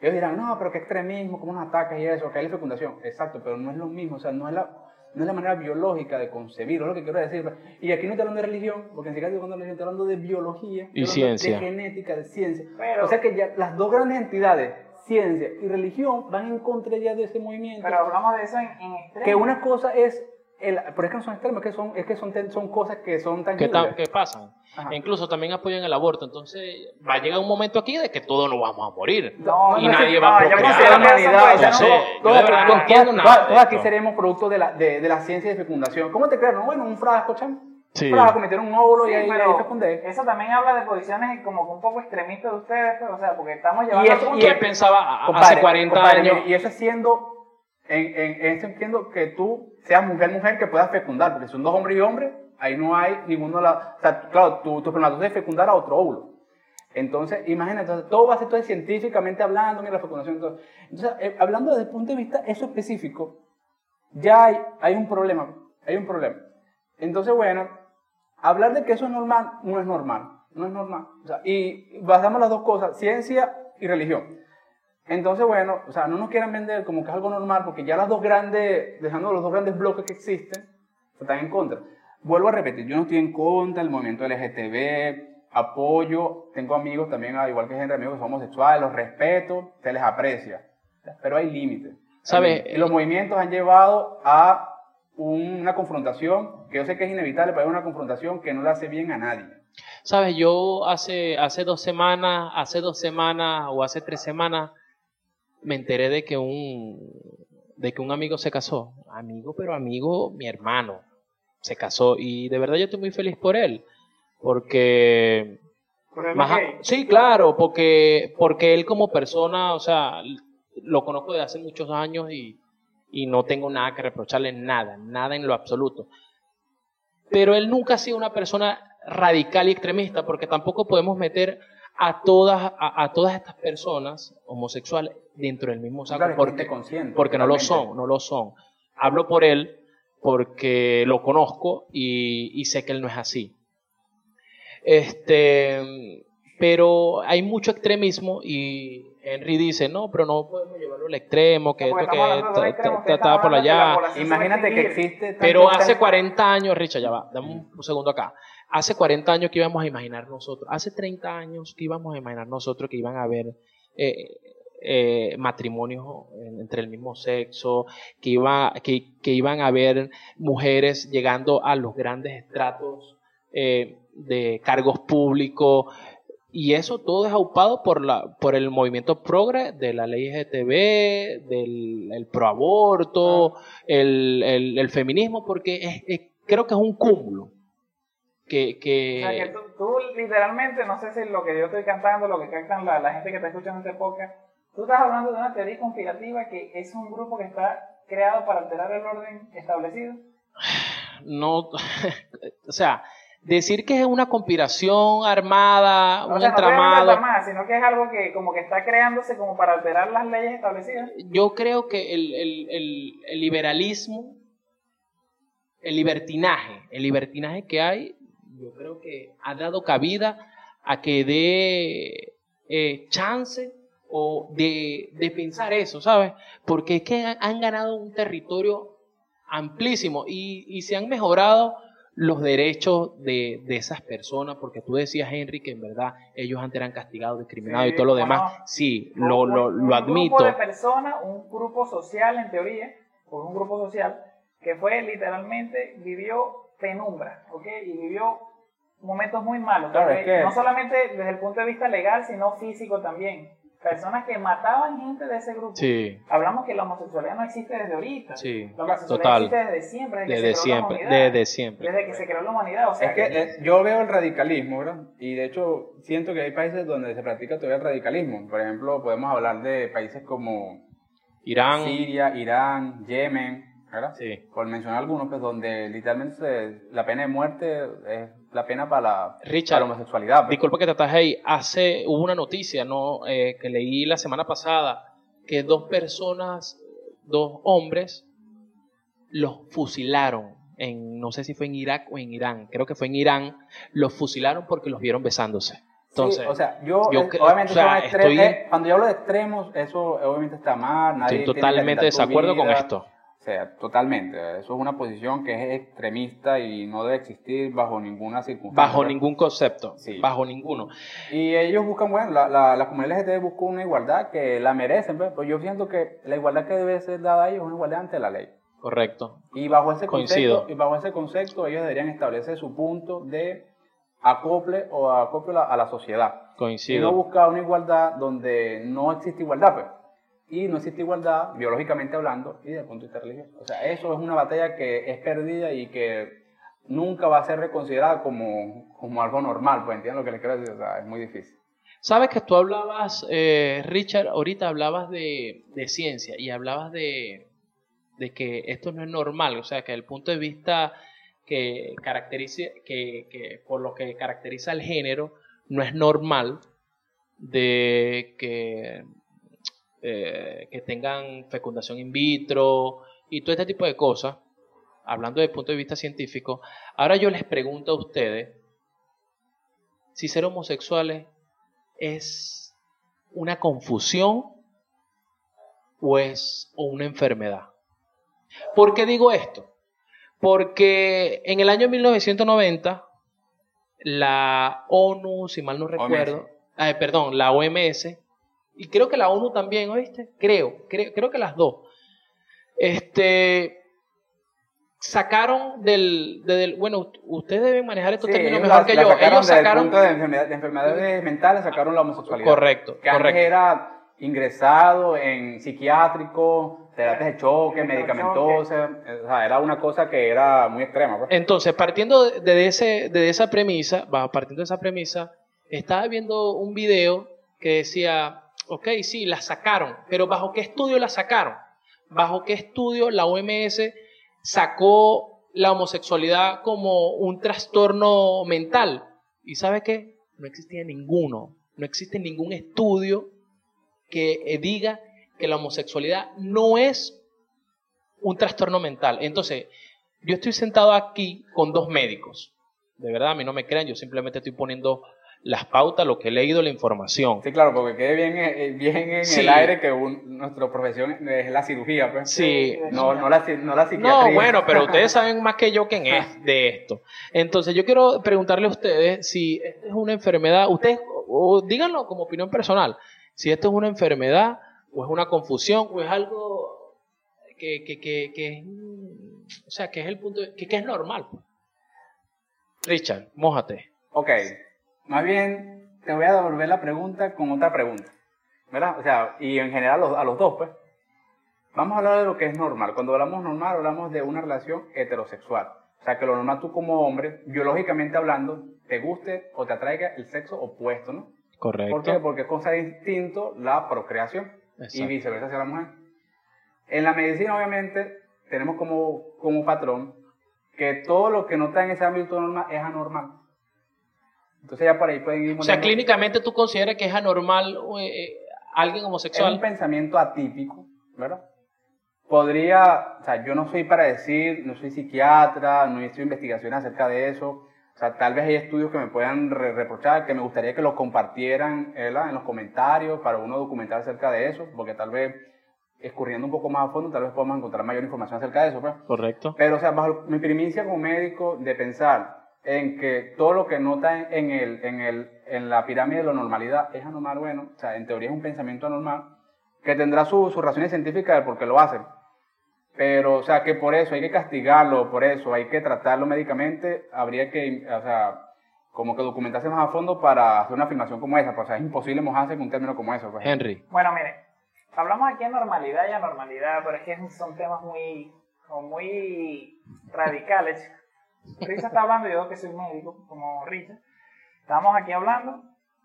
Ellos dirán, no, pero qué extremismo, cómo nos atacas y eso, que hay la fecundación. Exacto, pero no es lo mismo, o sea, no es la, no es la manera biológica de concebir, es lo que quiero decir. Y aquí no estoy hablando de religión, porque en siquiera estoy hablando de religión, estoy hablando de biología, y ciencia. de genética, de ciencia. o sea que ya las dos grandes entidades, ciencia y religión, van en contra ya de ese movimiento. Pero hablamos de eso en, en Que una cosa es el, pero es que no son extremos, es que son, es que son, son cosas que son tan ¿Qué, ¿Qué pasan? E incluso también apoyan el aborto. Entonces va a llegar un momento aquí de que todos nos vamos a morir. No, y nadie va a procrear. la humanidad. Todos aquí seremos producto de la, de, de la ciencia de fecundación. ¿Cómo te crees? bueno, un frasco, chamo. Sí. Para cometer un óvulo y ahí, ahí fecundé. Eso también habla de posiciones como un poco extremistas de ustedes, pues, o sea, porque estamos llevando... Y, eso, y él pensaba hace 40 años... Y eso siendo en, en entiendo que tú seas mujer-mujer que puedas fecundar, porque son dos hombres y hombres, ahí no hay ninguno la... O sea, claro, tu, tu espermatozoide fecundar a otro óvulo. Entonces, imagínate, entonces, todo va a ser todo científicamente hablando, mira la fecundación. Entonces, entonces eh, hablando desde el punto de vista eso específico, ya hay, hay un problema, hay un problema. Entonces, bueno, hablar de que eso es normal, no es normal, no es normal. O sea, y basamos las dos cosas, ciencia y religión. Entonces, bueno, o sea, no nos quieran vender como que es algo normal, porque ya las dos grandes, dejando los dos grandes bloques que existen, están en contra. Vuelvo a repetir, yo no estoy en contra del movimiento LGTB, apoyo, tengo amigos también, igual que gente, amigos que son homosexuales, los respeto, se les aprecia, pero hay límites. ¿Sabe? Los movimientos han llevado a una confrontación que yo sé que es inevitable, pero es una confrontación que no le hace bien a nadie. Sabes, yo hace, hace dos semanas, hace dos semanas o hace tres semanas, me enteré de que un, de que un amigo se casó. Amigo, pero amigo, mi hermano se casó. Y de verdad yo estoy muy feliz por él. Porque... sí, claro, porque, porque él como persona, o sea, lo conozco de hace muchos años y, y no tengo nada que reprocharle, nada, nada en lo absoluto. Pero él nunca ha sido una persona radical y extremista, porque tampoco podemos meter a todas, a, todas estas personas homosexuales dentro del mismo saco porque, porque no lo son, no lo son. Hablo por él porque lo conozco y, sé que él no es así. Este, pero hay mucho extremismo y Henry dice, no, pero no podemos llevarlo al extremo, que esto que estaba por allá. Imagínate que existe... Pero hace 40 años, Richard, ya va, dame un segundo acá hace 40 años que íbamos a imaginar nosotros, hace 30 años que íbamos a imaginar nosotros que iban a haber eh, eh, matrimonios entre el mismo sexo, que, iba, que, iban a haber mujeres llegando a los grandes estratos eh, de cargos públicos. Y eso todo es aupado por, la, por el movimiento progre de la ley GTB, del el proaborto, ah. el, el, feminismo, porque creo que es un cúmulo que... que... O sea, que tú, literalmente, no sé si lo que yo estoy cantando, lo que cantan la, la gente que está escuchando este podcast, tú estás hablando de una teoría conspirativa que es un grupo que está creado para alterar el orden establecido. No, o sea, decir que es una conspiración armada, un entramado. No armada, sino que es algo que como que está creándose como para alterar las leyes establecidas. Yo creo que el, el, el, el liberalismo, el libertinaje, el libertinaje que hay yo creo que ha dado cabida a que dé eh, chance o de, de, pensar eso, ¿sabes? Porque es que han ganado un territorio amplísimo y, y se han mejorado los derechos de, de, esas personas, porque tú decías, Henry, que en verdad ellos antes eran castigados, discriminados y todo lo demás. Sí, lo, lo, lo admito. Un grupo de personas, un grupo social en teoría, o un grupo social, que fue literalmente, vivió penumbra, ¿ok? Y vivió momentos muy malos. No solamente desde el punto de vista legal, sino físico también personas que mataban gente de ese grupo. Sí. Hablamos que la homosexualidad no existe desde ahorita. Sí. La homosexualidad existe desde siempre, desde, desde siempre, desde siempre. Desde que se creó la humanidad. O sea, es que, yo veo el radicalismo, ¿verdad? Y de hecho siento que hay países donde se practica todavía el radicalismo. Por ejemplo, podemos hablar de países como Irán, Siria, Irán, Yemen, ¿verdad? Sí. Por mencionar algunos, pues donde literalmente la pena de muerte es la pena para la, Richard, para la homosexualidad. Pues. Disculpa que te ataje ahí. Hace, hubo una noticia ¿no? Eh, que leí la semana pasada que dos personas, dos hombres, los fusilaron. En, no sé si fue en Irak o en Irán, creo que fue en Irán, los fusilaron porque los vieron besándose. Entonces, sí, o sea, yo, yo obviamente o sea, estoy, eh, cuando yo hablo de extremos, eso obviamente está mal. Nadie estoy totalmente desacuerdo con esto. O sea, totalmente. Eso es una posición que es extremista y no debe existir bajo ninguna circunstancia. Bajo ningún concepto. Sí. Bajo ninguno. Y ellos buscan, bueno, la, la, la comunidad LGTB busca una igualdad que la merecen. Pues, pues yo siento que la igualdad que debe ser dada a ellos es una igualdad ante la ley. Correcto. Y bajo ese concepto, y bajo ese concepto ellos deberían establecer su punto de acople o acople a la sociedad. Coincido. Y no buscar una igualdad donde no existe igualdad, pues y no existe igualdad, biológicamente hablando, y desde punto de vista religioso. O sea, eso es una batalla que es perdida y que nunca va a ser reconsiderada como, como algo normal, pues entiendo lo que le quiero decir, o sea, es muy difícil. Sabes que tú hablabas, eh, Richard, ahorita hablabas de, de ciencia y hablabas de, de, que esto no es normal, o sea, que el punto de vista que caracteriza, que, que por lo que caracteriza el género, no es normal de que eh, que tengan fecundación in vitro y todo este tipo de cosas, hablando desde el punto de vista científico, ahora yo les pregunto a ustedes si ser homosexuales es una confusión o es o una enfermedad. ¿Por qué digo esto? Porque en el año 1990 la ONU, si mal no recuerdo, eh, perdón, la OMS y creo que la ONU también, ¿oíste? Creo, creo, creo que las dos. Este, sacaron del, del, bueno, ustedes deben manejar estos términos mejor que yo. Ellos sacaron de, enfermedades mentales, sacaron la homosexualidad. Correcto, que correcto. era ingresado en psiquiátrico, terapias de choque, medicamentosas, o sea, era una cosa que era muy extrema. Pues. Entonces, partiendo de, ese, de esa premisa, partiendo de esa premisa, estaba viendo un video que decía ok, sí, la sacaron, pero ¿bajo qué estudio la sacaron? ¿Bajo qué estudio la OMS sacó la homosexualidad como un trastorno mental? ¿Y sabe qué? No existía ninguno, no existe ningún estudio que eh, diga que la homosexualidad no es un trastorno mental. Entonces, yo estoy sentado aquí con dos médicos. De verdad, a mí no me crean, yo simplemente estoy poniendo las pautas, lo que he leído, la información. Sí, claro, porque quede bien, eh, bien en el aire que nuestra profesión es la cirugía, pues. Sí. No, no, la, no la psiquiatría. No, bueno, pero ustedes saben más que yo quién es de esto. Entonces, yo quiero preguntarle a ustedes si esta es una enfermedad, ustedes, o díganlo como opinión personal, si esto es una enfermedad, o es una confusión, o es algo que, que, que, que o sea, que es el punto, que, que es normal. Pues. Richard, mójate. Ok. Más bien, te voy a devolver la pregunta con otra pregunta. ¿Verdad? O sea, y en general a los, dos, pues. Vamos a hablar de lo que es normal. Cuando hablamos normal, hablamos de una relación heterosexual. O sea, que lo normal tú como hombre, biológicamente hablando, te guste o te atraiga el sexo opuesto, ¿no? Correcto. ¿Por qué? Porque es cosa de instinto la procreación y viceversa hacia la mujer. En la medicina, obviamente, tenemos como, como patrón que todo lo que no está en ese ámbito normal es anormal. Entonces ya por ahí pueden ir... O sea, clínicamente tú consideras que es anormal eh, eh, alguien homosexual. Es un pensamiento atípico, ¿verdad? Podría, o sea, yo no soy para decir, no soy psiquiatra, no he hecho investigaciones acerca de eso, O sea, tal vez hay estudios que me puedan re- reprochar, que me gustaría que los compartieran ¿verdad? en los comentarios para uno documentar acerca de eso, porque tal vez escurriendo un poco más a fondo, tal vez podamos encontrar mayor información acerca de eso. Pues. Correcto. Pero, o sea, bajo mi primicia como médico de pensar en que todo lo que nota en, en el, en, el, en la pirámide de la normalidad es anormal, bueno, o sea, en teoría es un pensamiento anormal, que tendrá su- sus razones científicas de por qué lo hacen. Pero, o sea, que por eso hay que castigarlo, por eso hay que tratarlo médicamente, habría que, o sea, como que documentarse más a fondo para hacer una afirmación como esa. Pues, o sea, es imposible mojarse con un término como eso. Pues. Henry. Bueno, mire, hablamos aquí de normalidad y anormalidad, pero es que son temas muy, muy radicales. Richard está hablando, yo que soy médico, como Richard. Estamos aquí hablando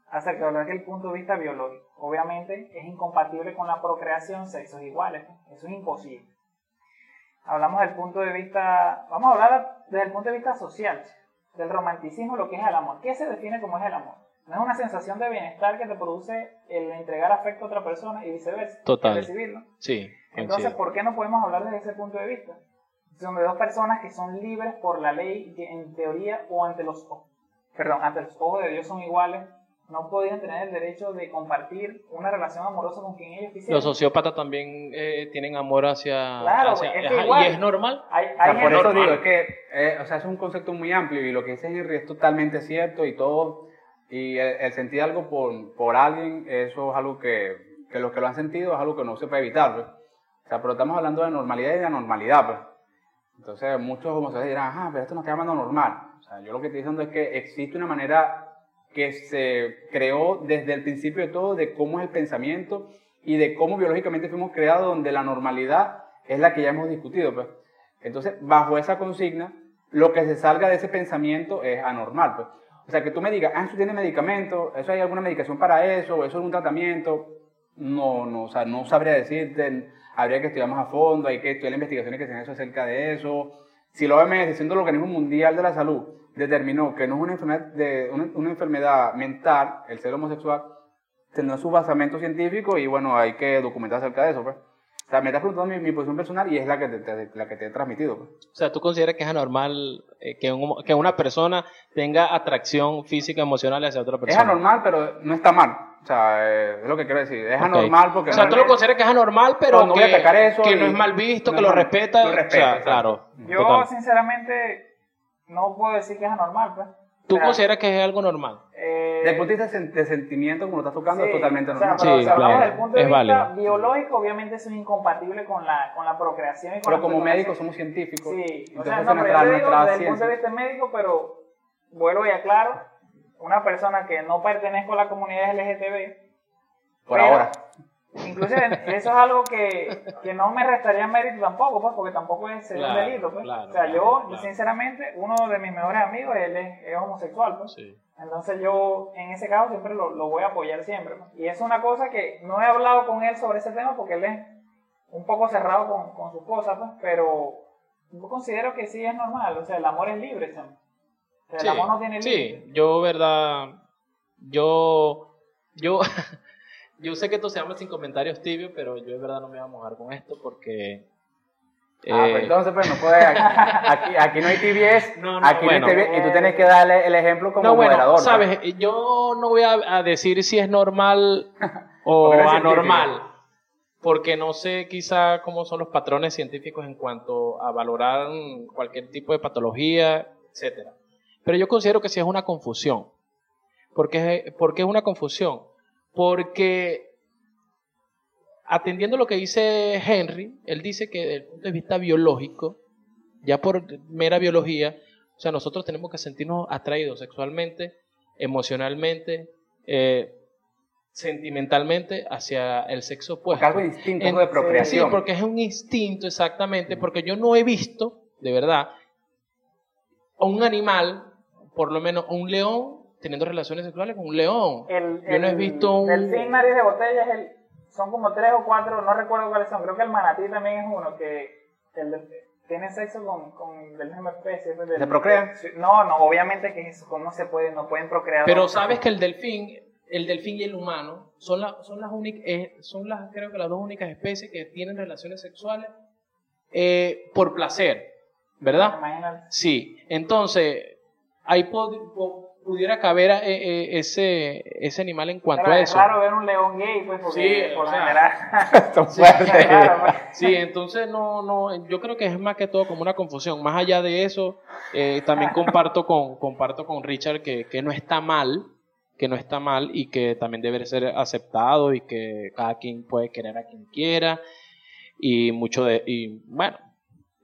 acerca de lo que el punto de vista biológico. Obviamente es incompatible con la procreación sexos iguales. Eso es imposible. Hablamos del punto de vista, vamos a hablar desde el punto de vista social, del romanticismo, lo que es el amor. ¿Qué se define como es el amor? No es una sensación de bienestar que te produce el entregar afecto a otra persona y viceversa. Total. el recibirlo. Sí. Entonces. ¿por qué no podemos hablar desde ese punto de vista? Son de dos personas que son libres por la ley, que en teoría o ante los, o- perdón, ante los ojos de Dios son iguales, no podrían tener el derecho de compartir una relación amorosa con quien ellos quisieran. Los sociópatas también eh, tienen amor hacia... Claro, hacia- es que igual. y es normal. Hay, O sea, hay por eso normal. digo, es que, eh, o sea, es un concepto muy amplio y lo que dice Henry es totalmente cierto y todo, y el, el sentir algo por, por alguien, eso es algo que, que los que lo han sentido es algo que no se puede evitar, pues. O sea, pero estamos hablando de normalidad y de anormalidad, pues. Entonces, muchos homosexuales dirán, ah, pero esto no está llamando normal. O sea, yo lo que estoy diciendo es que existe una manera que se creó desde el principio de todo de cómo es el pensamiento y de cómo biológicamente fuimos creados, donde la normalidad es la que ya hemos discutido. Pues. Entonces, bajo esa consigna, lo que se salga de ese pensamiento es anormal. Pues. O sea, que tú me digas, ah, eso tiene medicamento, eso hay alguna medicación para eso, eso es un tratamiento. No, no, o sea, no sabría decirte, habría que estudiar más a fondo, hay que estudiar investigaciones que se han hecho acerca de eso. Si la OMS, siendo el Organismo Mundial de la Salud, determinó que no es una enfermedad, de, una, una enfermedad mental, el ser homosexual, tendrá su basamento científico y bueno, hay que documentar acerca de eso. Pues. O sea, me estás preguntando mi, mi posición personal y es la que te, te- la que te he transmitido. Pues. O sea, ¿tú consideras que es anormal eh, que, un- que una persona tenga atracción física, emocional hacia otra Es persona? anormal, pero no está mal. O sea, eh, es lo que quiero decir. Es Ok. anormal porque O sea, no, tú lo consideras que es anormal, pero No, no voy a que, atacar eso que y- no es mal visto, no que lo mal- respeta. lo o sea, claro. Yo, total. sinceramente, no puedo decir que es anormal, pues. ¿Tú O sea, consideras que es algo normal? eh, Desde el punto de vista de sentimiento, como lo estás tocando, Sí, es totalmente o sea, normal. pero Sí, si hablamos claro, desde el punto de es vista válido. biológico, obviamente eso es incompatible con la, con la procreación y con pero la como médicos somos científicos. Sí, o entonces sea, en no, pero yo digo desde el punto de vista médico, pero vuelvo y aclaro, una persona que no pertenezco a la comunidad LGTB, Por ahora. inclusive eso es algo que, que no me restaría mérito tampoco, pues, porque tampoco es ser un Claro, delito, pues. claro, o sea, claro, yo, claro. sinceramente, uno de mis mejores amigos, él es, es homosexual, pues. Sí. Entonces yo en ese caso siempre lo, lo voy a apoyar siempre. pues. Y es una cosa que no he hablado con él sobre ese tema porque él es un poco cerrado con, con sus cosas, pues, pero yo considero que sí es normal. O sea, el amor es libre, chamo. O sea, el Sí, amor no tiene sí, yo, verdad, yo, yo, yo sé que esto se llama sin comentarios tibios, pero yo de verdad no me voy a mojar con esto porque... Ah, eh, pues entonces, pues no puede. Aquí, aquí no hay TBS. No, no, aquí bueno. no hay TBS. Y tú tienes que darle el ejemplo como no, bueno, moderador. sabes, yo no voy a, a decir si es normal o Porque anormal, porque no sé quizá cómo son los patrones científicos en cuanto a valorar cualquier tipo de patología, etcétera. Pero yo considero que sí es una confusión. ¿Por qué, por qué es una confusión? Porque atendiendo lo que dice Henry, él dice que desde el punto de vista biológico, ya por mera biología, o sea, nosotros tenemos que sentirnos atraídos sexualmente, emocionalmente, eh, sentimentalmente hacia el sexo Porque opuesto. algo distinto, En- de Sí, procreación. porque es un instinto exactamente, porque yo no he visto, de verdad, a un animal, por lo menos un león, teniendo relaciones sexuales con un león. El, Yo no he el visto un- delfín nariz de botella es el, son como tres o cuatro, no recuerdo cuáles son. Creo que el manatí también es uno que el tiene sexo con, con del misma especie. del- ¿Se procrean? No, no, obviamente que eso, ¿cómo se puede? No pueden procrear. Pero dos. sabes que el delfín, el delfín y el humano son, la- son las únicas, son las, creo que las dos únicas especies que tienen relaciones sexuales eh, por placer, ¿verdad? Imagínate. Sí. Entonces, ahí pudiera caber eh, eh, ese, ese animal en cuanto Claro, a es eso. raro ver un león gay, pues, porque Sí, por o lo sea, fuertes. Claro, pues. Sí, entonces no, no, yo creo que es más que todo como una confusión. Más allá de eso, eh, también comparto con, comparto con Richard que, que no está mal, que no está mal y que también debe ser aceptado y que cada quien puede querer a quien quiera y mucho de, y bueno,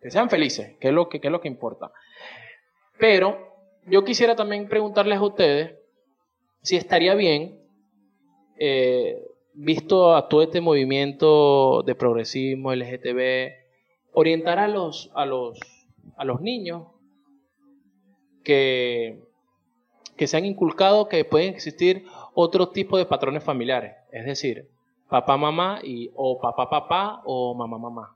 que sean felices, que es lo que, que es lo que importa. Pero yo quisiera también preguntarles a ustedes si estaría bien eh, visto a todo este movimiento de progresismo LGTB, orientar a los, a los, a los niños que, que se han inculcado que pueden existir otro tipo de patrones familiares, es decir, papá, mamá y o papá, papá o mamá, mamá.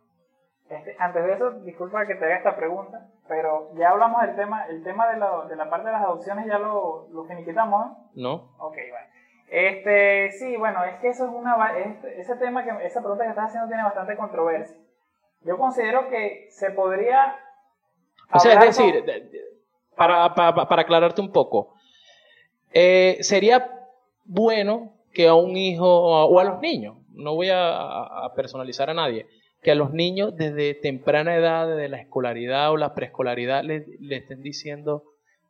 Este, antes de eso, disculpa que te haga esta pregunta, pero ya hablamos del tema, el tema de la, de la parte de las adopciones ya lo, lo finiquitamos, ¿no? ¿No? Ok, bueno. Este, sí, bueno, es que eso es una, este- ese tema que, esa pregunta que estás haciendo tiene bastante controversia. Yo considero que se podría O sea, es decir, con- para, para, para aclararte un poco, eh, sería bueno que a un hijo o a los niños, no voy a, a personalizar a nadie, que a los niños desde temprana edad, desde la escolaridad o la preescolaridad, le, le estén diciendo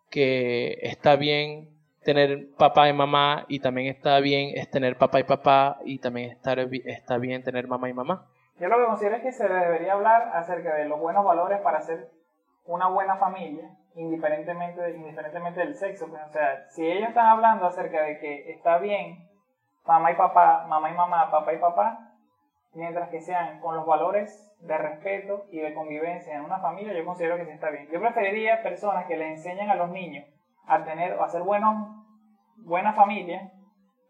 que está bien tener papá y mamá y también está bien es tener papá y papá y también estar, está bien tener mamá y mamá. Yo lo que considero es que se debería hablar acerca de los buenos valores para ser una buena familia, indiferentemente, indiferentemente del sexo. pues, o sea, si ellos están hablando acerca de que está bien mamá y papá, mamá y mamá, papá y papá, mientras que sean con los valores de respeto y de convivencia en una familia, yo considero que sí está bien. Yo preferiría personas que les enseñen a los niños a tener o a ser buenos, buena familia,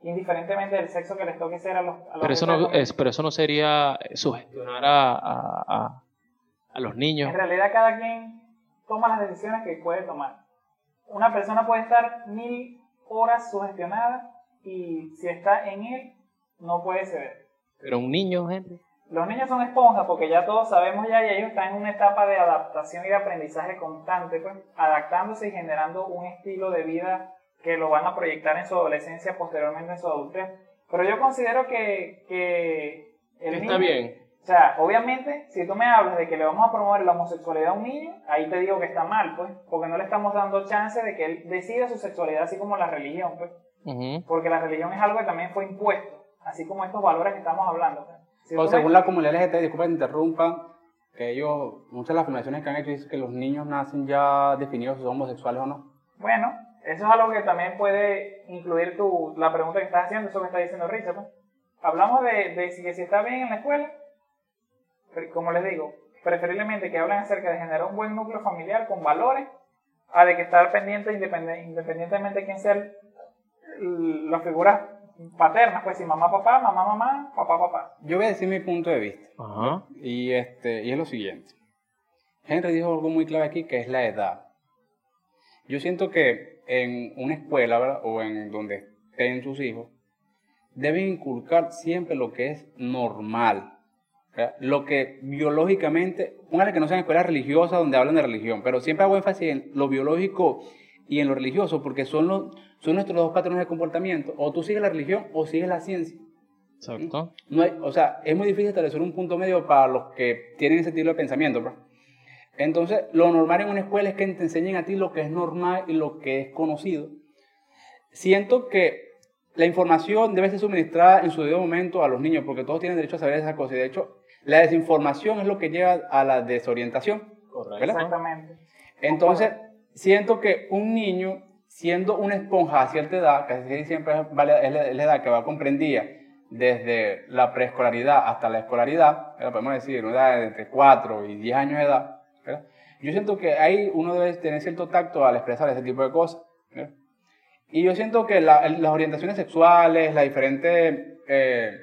indiferentemente del sexo que les toque ser a los, a los Pero eso no, es, pero eso no sería sugestionar a, a, a- a los niños. En realidad cada quien toma las decisiones que puede tomar. Una persona puede estar mil horas sugestionada y si está en él, no puede ceder. Pero un niño, Henry. Los niños son esponjas porque ya todos sabemos ya y ellos están en una etapa de adaptación y de aprendizaje constante, pues, adaptándose y generando un estilo de vida que lo van a proyectar en su adolescencia, posteriormente en su adultez. Pero yo considero que, que el Está niño- bien. o sea, obviamente, si tú me hablas de que le vamos a promover la homosexualidad a un niño, ahí te digo que está mal, pues, porque no le estamos dando chance de que él decida su sexualidad, así como la religión, pues, porque la religión es algo que también fue impuesto, así como estos valores que estamos hablando. Si O según me- la comunidad LGT, disculpa que te interrumpa, que ellos, muchas de las afirmaciones que han hecho dicen que los niños nacen ya definidos si son homosexuales o no. Bueno, eso es algo que también puede incluir tu, la pregunta que estás haciendo, eso que está diciendo Richard. pues. Hablamos de, de si, que si está bien en la escuela, como les digo, preferiblemente que hablen acerca de generar un buen núcleo familiar con valores, a de que estar pendiente independientemente de quién sea las figuras paternas, pues si mamá, papá, mamá, mamá, papá, papá. Yo voy a decir mi punto de vista. Ajá. Y, este, y es lo siguiente. Henry dijo algo muy clave aquí, que es la edad. Yo siento que en una escuela ¿verdad? o en donde estén sus hijos, deben inculcar siempre lo que es normal. ¿verdad? Lo que biológicamente, póngale que no sean escuelas religiosas donde hablan de religión, pero siempre hago énfasis en lo biológico y en lo religioso, porque son, los, son nuestros dos patrones de comportamiento. O tú sigues la religión o sigues la ciencia. Exacto. No hay, o sea, es muy difícil establecer un punto medio para los que tienen ese estilo de pensamiento. pues. Entonces, lo normal en una escuela es que te enseñen a ti lo que es normal y lo que es conocido. Siento que la información debe ser suministrada en su debido momento a los niños, porque todos tienen derecho a saber esas cosas. Y de hecho, la desinformación es lo que lleva a la desorientación. Correcto. ¿verdad? Exactamente. Entonces, siento que un niño, siendo una esponja a cierta edad, casi siempre es la edad que va comprendida desde la preescolaridad hasta la escolaridad, ¿verdad? podemos decir, una edad de entre 4 y 10 años de edad, ¿verdad? yo siento que ahí uno debe tener cierto tacto al expresar ese tipo de cosas. ¿verdad? Y yo siento que la- las orientaciones sexuales, las diferentes eh,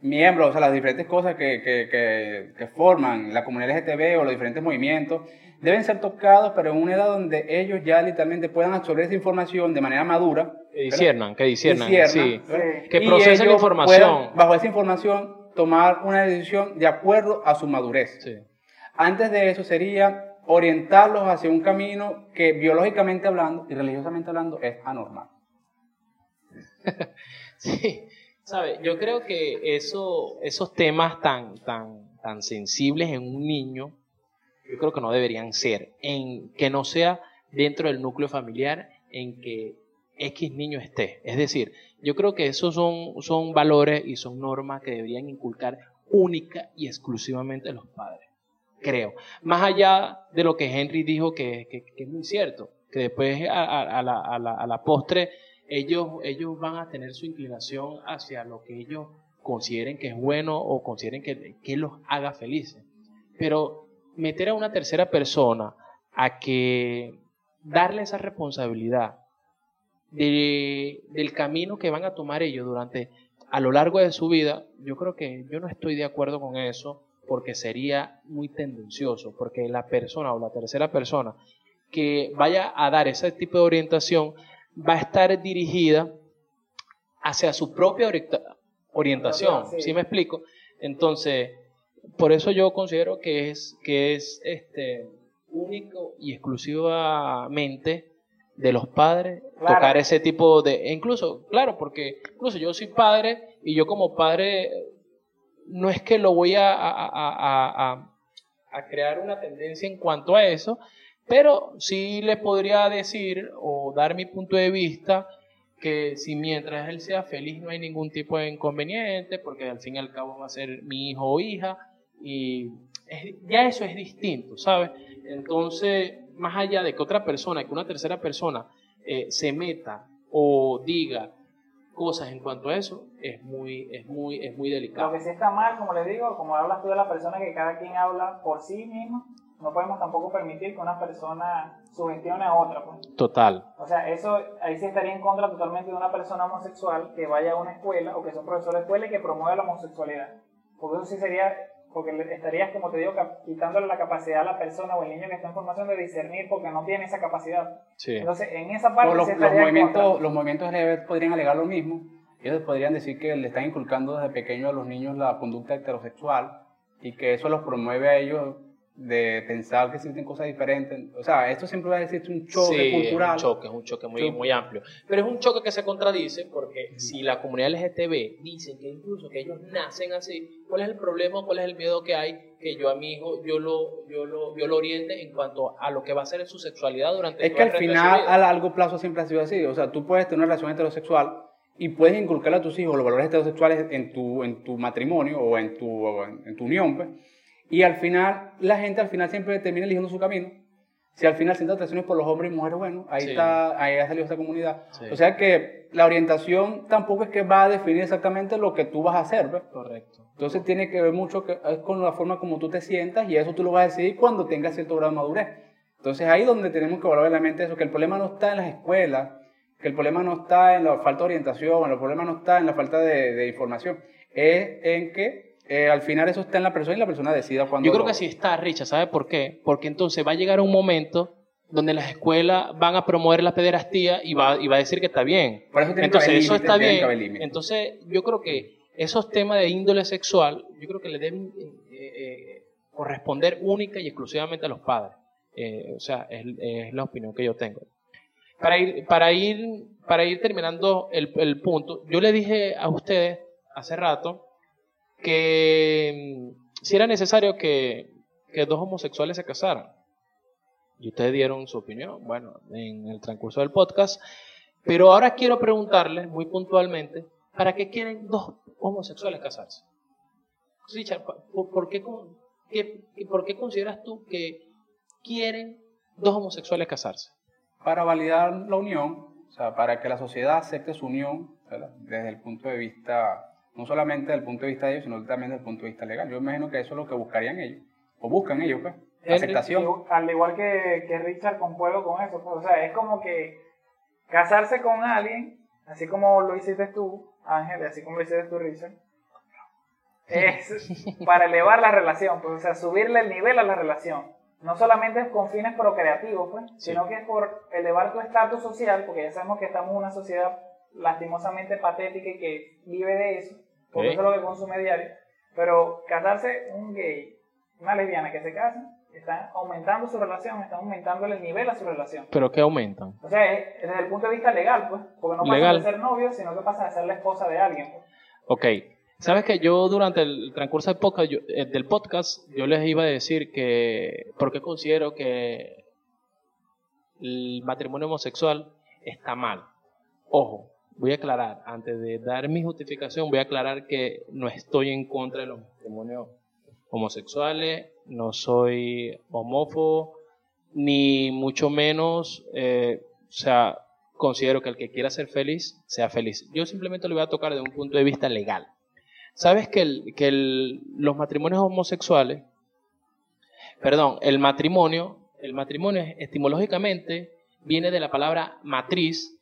miembros, o sea, las diferentes cosas que, que, que, que forman la comunidad LGTB o los diferentes movimientos, deben ser tocados, pero en una edad donde ellos ya literalmente puedan absorber esa información de manera madura. Que disiernan, que disiernan. disiernan, sí. Que Y procesen la información. puedan, bajo esa información, tomar una decisión de acuerdo a su madurez. Sí. Antes de eso sería orientarlos hacia un camino que biológicamente hablando y religiosamente hablando es anormal. sí, sabe, yo creo que eso, esos temas tan, tan, tan sensibles en un niño, yo creo que no deberían ser, en que no sea dentro del núcleo familiar en que X niño esté. Es decir, yo creo que esos son, son valores y son normas que deberían inculcar única y exclusivamente los padres. Creo. Más allá de lo que Henry dijo, que, es muy cierto, que después a, la, postre ellos, ellos van a tener su inclinación hacia lo que ellos consideren que es bueno o consideren que, que los haga felices. Pero meter a una tercera persona a que darle esa responsabilidad de, del camino que van a tomar ellos durante a lo largo de su vida, yo creo que yo no estoy de acuerdo con eso porque sería muy tendencioso, porque la persona o la tercera persona que vaya a dar ese tipo de orientación va a estar dirigida hacia su propia orientación, ¿sí me explico? Entonces, por eso yo considero que es, que es este, único y exclusivamente de los padres tocar ese tipo de e incluso claro porque incluso yo soy padre y yo como padre no es que lo voy a, a, a, crear una tendencia en cuanto a eso pero sí le podría decir o dar mi punto de vista que si mientras él sea feliz no hay ningún tipo de inconveniente porque al fin y al cabo va a ser mi hijo o hija y ya eso es distinto, ¿sabes? Entonces, más allá de que otra persona, que una tercera persona eh, se meta o diga cosas en cuanto a eso, es muy, es muy, es muy delicado. Lo que sí está mal, como les digo, como hablas tú de la persona que cada quien habla por sí mismo, no podemos tampoco permitir que una persona sugestione a otra. Pues. Total. O sea, eso ahí sí estaría en contra totalmente de una persona homosexual que vaya a una escuela o que sea un profesor de escuela y que promueva la homosexualidad. Porque eso sí sería porque estarías, como te digo, quitándole la capacidad a la persona o el niño que está en formación de discernir porque no tiene esa capacidad. Entonces, en esa parte... los, los, movimientos, los movimientos LGBT podrían alegar lo mismo. Ellos podrían decir que le están inculcando desde pequeño a los niños la conducta heterosexual y que eso los promueve a ellos de pensar que existen cosas diferentes. O sea, esto siempre va a decir un choque cultural. Es un choque, es un choque muy, muy amplio. Pero es un choque que se contradice porque si la comunidad LGTB dice que incluso que ellos nacen así, ¿cuál es el problema, cuál es el miedo que hay que yo a mi hijo yo lo, yo lo, yo lo oriente en cuanto a lo que va a ser en su sexualidad durante Es que al final, a largo plazo siempre ha sido así. O sea, tú puedes tener una relación heterosexual y puedes inculcar a tus hijos los valores heterosexuales en tu, en tu matrimonio o en tu, en tu unión, pues y al final, la gente al final siempre termina eligiendo su camino. Si al final siente atracciones por los hombres y mujeres, bueno, ahí, está, ahí ha salido esta comunidad. O sea que la orientación tampoco es que va a definir exactamente lo que tú vas a hacer, ¿ves? Correcto. Entonces tiene que ver mucho con la forma como tú te sientas y eso tú lo vas a decidir cuando tengas cierto grado de madurez. Entonces ahí es donde tenemos que valorar la mente eso, que el problema no está en las escuelas, que el problema no está en la falta de orientación, el problema no está en la falta de, de información, es en que eh, al final eso está en la persona y la persona decida cuándo. Yo creo que sí está, Richa, ¿sabe por qué? Porque entonces va a llegar un momento donde las escuelas van a promover la pederastía y va, y va a decir que está bien. entonces eso está bien. Entonces yo creo que esos temas de índole sexual, yo creo que le deben eh, eh, corresponder única y exclusivamente a los padres. o sea, es, la opinión que yo tengo. Para ir, para ir, para ir terminando el, el punto, yo le dije a ustedes hace rato que mm, si era necesario que, dos homosexuales se casaran. Y ustedes dieron su opinión, bueno, en el transcurso del podcast. Pero ahora quiero preguntarles muy puntualmente, ¿para qué quieren dos homosexuales casarse? Richard, ¿por, qué, ¿por qué consideras tú que quieren dos homosexuales casarse? Para validar la unión, o sea, para que la sociedad acepte su unión desde el punto de vista no solamente desde el punto de vista de ellos, sino también desde el punto de vista legal. Yo imagino que eso es lo que buscarían ellos, o buscan ellos, pues, aceptación. Al igual que, que Richard concuerdo con eso, pues, o sea, es como que casarse con alguien, así como lo hiciste tú, Ángel, así como lo hiciste tú, Richard, es para elevar la relación, pues, o sea, subirle el nivel a la relación. No solamente con fines procreativos, pues, sino que es por elevar tu estatus social, porque ya sabemos que estamos en una sociedad lastimosamente patética y que vive de eso, porque eso es lo que consume diario. Pero casarse un gay una lesbiana que se casa, están aumentando su relación, están aumentando el nivel a su relación. ¿Pero qué aumentan? O sea, es- desde el punto de vista legal, pues, porque no pasan Legal. de ser novios, sino que pasan a ser la esposa de alguien. pues. Ok. Sabes que yo durante el transcurso del podcast, yo, eh, del podcast, yo les iba a decir que, porque considero que el matrimonio homosexual está mal. Ojo, voy a aclarar, antes de dar mi justificación, voy a aclarar que no estoy en contra de los matrimonios homosexuales, no soy homófobo, ni mucho menos, eh, o sea, considero que el que quiera ser feliz, sea feliz. Yo simplemente lo voy a tocar desde un punto de vista legal. ¿Sabes que, el- que el- los matrimonios homosexuales, perdón, el matrimonio, el matrimonio etimológicamente viene de la palabra matriz,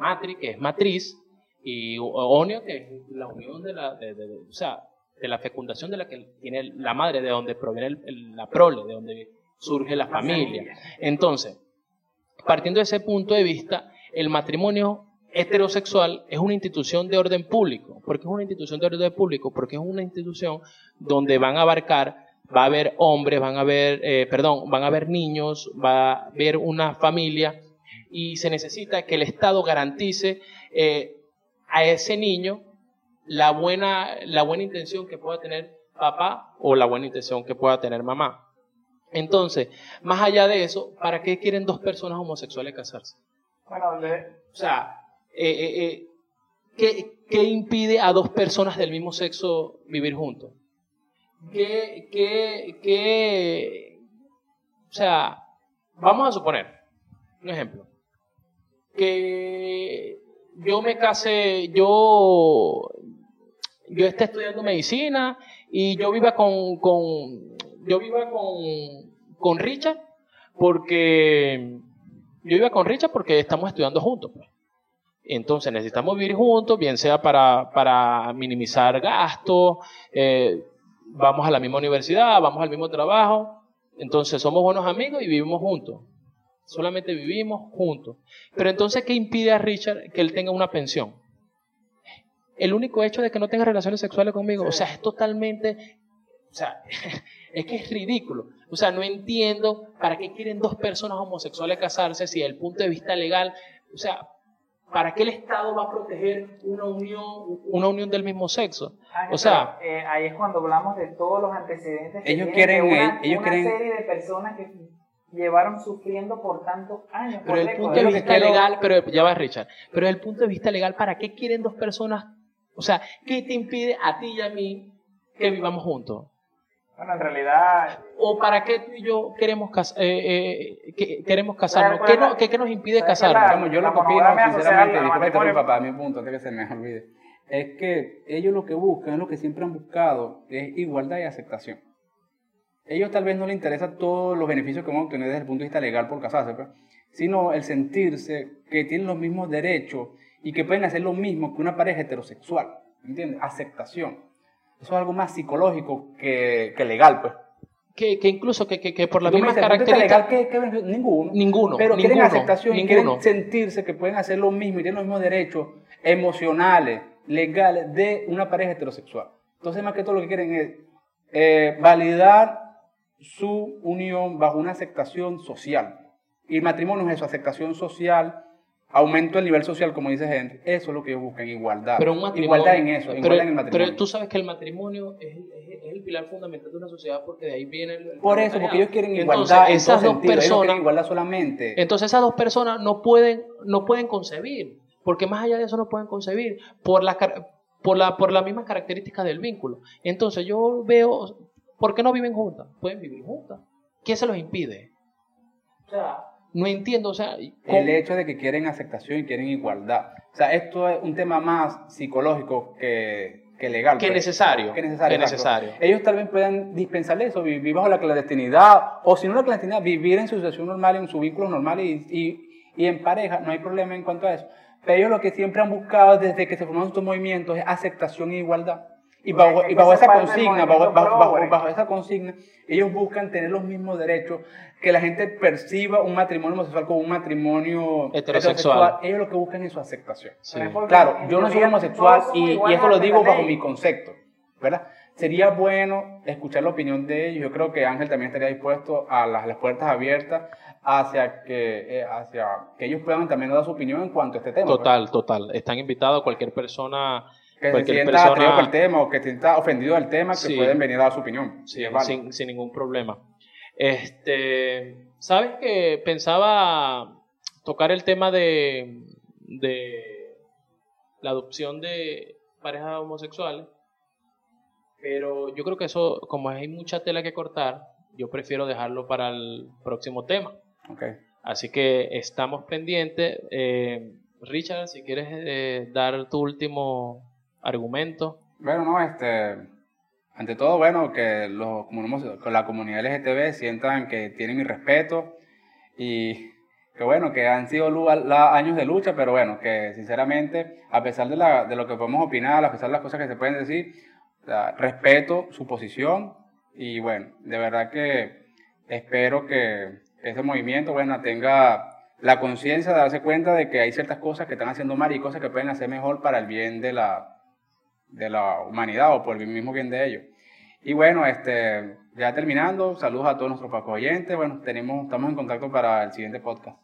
matri, que es matriz, y onio, que es la unión de la, de- de- o sea, de la fecundación de la que tiene la madre, de donde proviene el- la prole, de donde surge la familia. Entonces, partiendo de ese punto de vista, el matrimonio heterosexual es una institución de orden público. ¿Por qué es una institución de orden público? Porque es una institución donde van a abarcar, va a haber hombres, van a haber, eh, perdón, van a haber niños, va a haber una familia y se necesita que el Estado garantice eh, a ese niño la buena, la buena intención que pueda tener papá o la buena intención que pueda tener mamá. Entonces, más allá de eso, ¿para qué quieren dos personas homosexuales casarse? Bueno, de- O sea, eh, eh, ¿qué, qué impide a dos personas del mismo sexo vivir juntos? ¿Qué, qué, qué- o sea, vamos a suponer, un ejemplo, que yo me case, yo, yo esté estudiando medicina y yo viva con, con yo viva con, con Richard porque yo iba con Richard porque estamos estudiando juntos. pues. Entonces necesitamos vivir juntos, bien sea para, para minimizar gastos, eh, vamos a la misma universidad, vamos al mismo trabajo, entonces somos buenos amigos y vivimos juntos. Solamente vivimos juntos. Pero entonces, ¿qué impide a Richard que él tenga una pensión? El único hecho de que no tenga relaciones sexuales conmigo, o sea, es totalmente, o sea, es que es ridículo. O sea, no entiendo para qué quieren dos personas homosexuales casarse si desde el punto de vista legal, o sea, ¿para qué el Estado va a proteger una unión, una unión del mismo sexo? Ángel, O sea, eh, ahí es cuando hablamos de todos los antecedentes que Ellos tienen quieren, una, ellos una quieren- serie de personas que llevaron sufriendo por tantos años. Pero el punto de vista legal, pero ya va Richard, pero desde el punto de vista legal, ¿para qué quieren dos personas? O sea, ¿qué te impide a ti y a mí que vivamos juntos? Bueno, en realidad, ¿O para qué tú y yo queremos, cas- eh, eh, que- queremos casarnos? ¿Qué, no- qué- qué nos impide casarnos? Yo lo que opino, sinceramente, disculpa matrimonio- interrumpa, mi punto, antes que se me olvide, es que ellos lo que buscan, lo que siempre han buscado, es igualdad y aceptación. Ellos tal vez no les interesa todos los beneficios que van a obtener desde el punto de vista legal por casarse, pues, sino el sentirse que tienen los mismos derechos y que pueden hacer lo mismo que una pareja heterosexual. ¿Entiendes? Aceptación. Eso es algo más psicológico que, que legal, pues. Que, que incluso que, que, que por las mismas dices, ¿punto de vista características... legal, ¿qué- qué beneficio? Ninguno. Ninguno, Pero quieren ninguno, aceptación y quieren sentirse que pueden hacer lo mismo y tienen los mismos derechos emocionales, legales de una pareja heterosexual. Entonces, más que todo lo que quieren es eh, validar su unión bajo una aceptación social. Y el matrimonio es eso, aceptación social, aumento del nivel social, como dice Henry. Eso es lo que ellos buscan, igualdad. Pero un igualdad en eso, pero, igualdad en el matrimonio. pero tú sabes que el matrimonio es, el- es- es el pilar fundamental de una sociedad porque de ahí viene el, Por eso, porque ellos quieren Entonces, igualdad en esas todo dos sentido. Ellos no personas quieren igualdad solamente. Entonces esas dos personas no pueden, no pueden concebir, porque más allá de eso no pueden concebir por la, por la, por las mismas características del vínculo. Entonces yo veo, ¿por qué no viven juntas? Pueden vivir juntas. ¿Qué se los impide? O sea, no entiendo, o sea, ¿cómo- El hecho de que quieren aceptación y quieren igualdad. O sea, esto es un tema más psicológico que, que legal. que pues. necesario, Que necesario. que necesario. Ellos tal vez puedan dispensarle eso, vivir bajo la clandestinidad, o si no la clandestinidad, vivir en su situación normal, en su vínculo normal y, y, y en pareja, no hay problema en cuanto a eso. Pero ellos lo que siempre han buscado desde que se formaron estos movimientos es aceptación e igualdad. Y bajo, y bajo esa consigna, bajo, movimiento bajo- bajo- progre. bajo esa consigna, ellos buscan tener los mismos derechos, que la gente perciba un matrimonio homosexual como un matrimonio Heterosexual. Ellos lo que buscan es su aceptación. Sí. Claro, yo no soy homosexual y, y esto lo digo bajo mi concepto, ¿verdad? sería bueno escuchar la opinión de ellos. Yo creo que Ángel también estaría dispuesto a las, las puertas abiertas hacia que, eh, hacia que ellos puedan también dar su opinión en cuanto a este tema. Total, total. Están invitados cualquier persona. Que se sienta persona- atraído por el tema o que se sienta ofendido del tema, que pueden venir a dar su opinión. Sí, sin, sin ningún problema. Este, ¿sabes que pensaba tocar el tema de, de la adopción de parejas homosexuales? Pero yo creo que eso, como hay mucha tela que cortar, yo prefiero dejarlo para el próximo tema. Así que estamos pendientes. Eh, Richard, si quieres eh, dar tu último argumento. Bueno, no, este, ante todo, bueno, que los, con la comunidad LGTB sientan que tienen mi respeto y que bueno, que han sido años de lucha, pero bueno, que sinceramente, a pesar de, la, de lo que podemos opinar, a pesar de las cosas que se pueden decir, respeto su posición y bueno, de verdad que espero que ese movimiento, bueno, tenga la conciencia de darse cuenta de que hay ciertas cosas que están haciendo mal y cosas que pueden hacer mejor para el bien de la, de la humanidad o por el mismo bien de ellos. Y bueno, este, ya terminando, saludos a todos nuestros pacos oyentes. Bueno, tenemos, estamos en contacto para el siguiente podcast.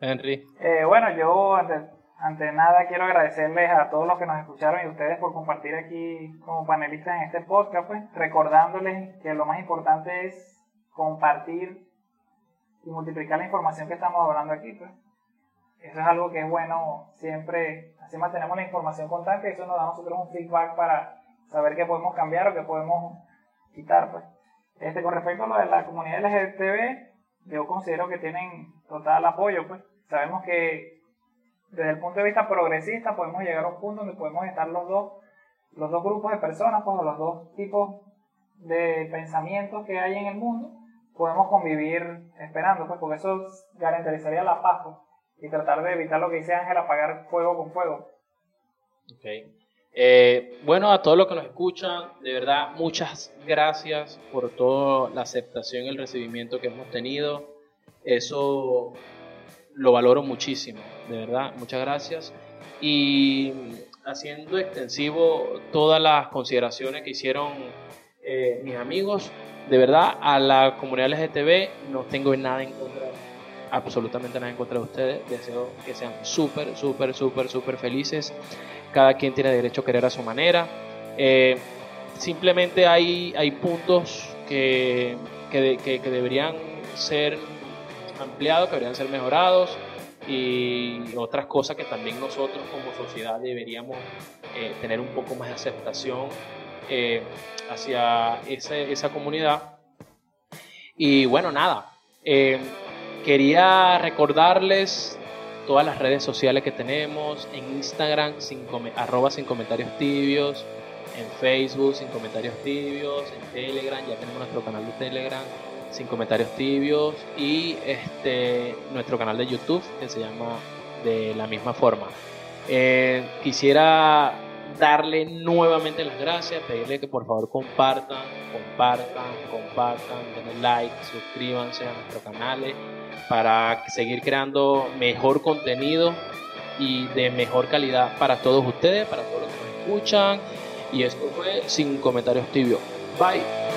Henry. Eh, bueno, yo ante, ante nada quiero agradecerles a todos los que nos escucharon y a ustedes por compartir aquí como panelistas en este podcast, pues recordándoles que lo más importante es compartir y multiplicar la información que estamos hablando aquí, pues. Eso es algo que es bueno siempre, así mantenemos la información constante y eso nos da a nosotros un feedback para saber qué podemos cambiar o qué podemos quitar, pues. Este, con respecto a lo de la comunidad LGTB, yo considero que tienen total apoyo, pues. Sabemos que desde el punto de vista progresista podemos llegar a un punto donde podemos estar los dos, los dos grupos de personas, pues, o los dos tipos de pensamientos que hay en el mundo, podemos convivir esperando, pues, porque eso garantizaría la paz, pues, y tratar de evitar lo que dice Ángel, apagar fuego con fuego. Ok. Eh, bueno, a todos los que nos escuchan, de verdad, muchas gracias por toda la aceptación y el recibimiento que hemos tenido. Eso lo valoro muchísimo, de verdad, muchas gracias. Y haciendo extensivo todas las consideraciones que hicieron eh, mis amigos, de verdad, a la comunidad LGTB no tengo nada en contra, absolutamente nada en contra de ustedes. Deseo que sean súper, súper, súper, súper felices cada quien tiene derecho a querer a su manera. Eh, simplemente hay, hay puntos que, que, que- deberían ser ampliados, que deberían ser mejorados y otras cosas que también nosotros como sociedad deberíamos eh, tener un poco más de aceptación eh, hacia esa, esa comunidad. Y bueno, nada, quería recordarles todas las redes sociales que tenemos, en Instagram, sin arroba sin comentarios tibios, en Facebook, sin comentarios tibios, en Telegram, ya tenemos nuestro canal de Telegram, sin comentarios tibios, y este nuestro canal de YouTube, que se llama de la misma forma. Eh, quisiera darle nuevamente las gracias, pedirle que por favor compartan, compartan, compartan, denle like, suscríbanse a nuestros canales para seguir creando mejor contenido y de mejor calidad para todos ustedes, para todos los que nos escuchan. Y esto fue Sin Comentarios Tibios. Bye.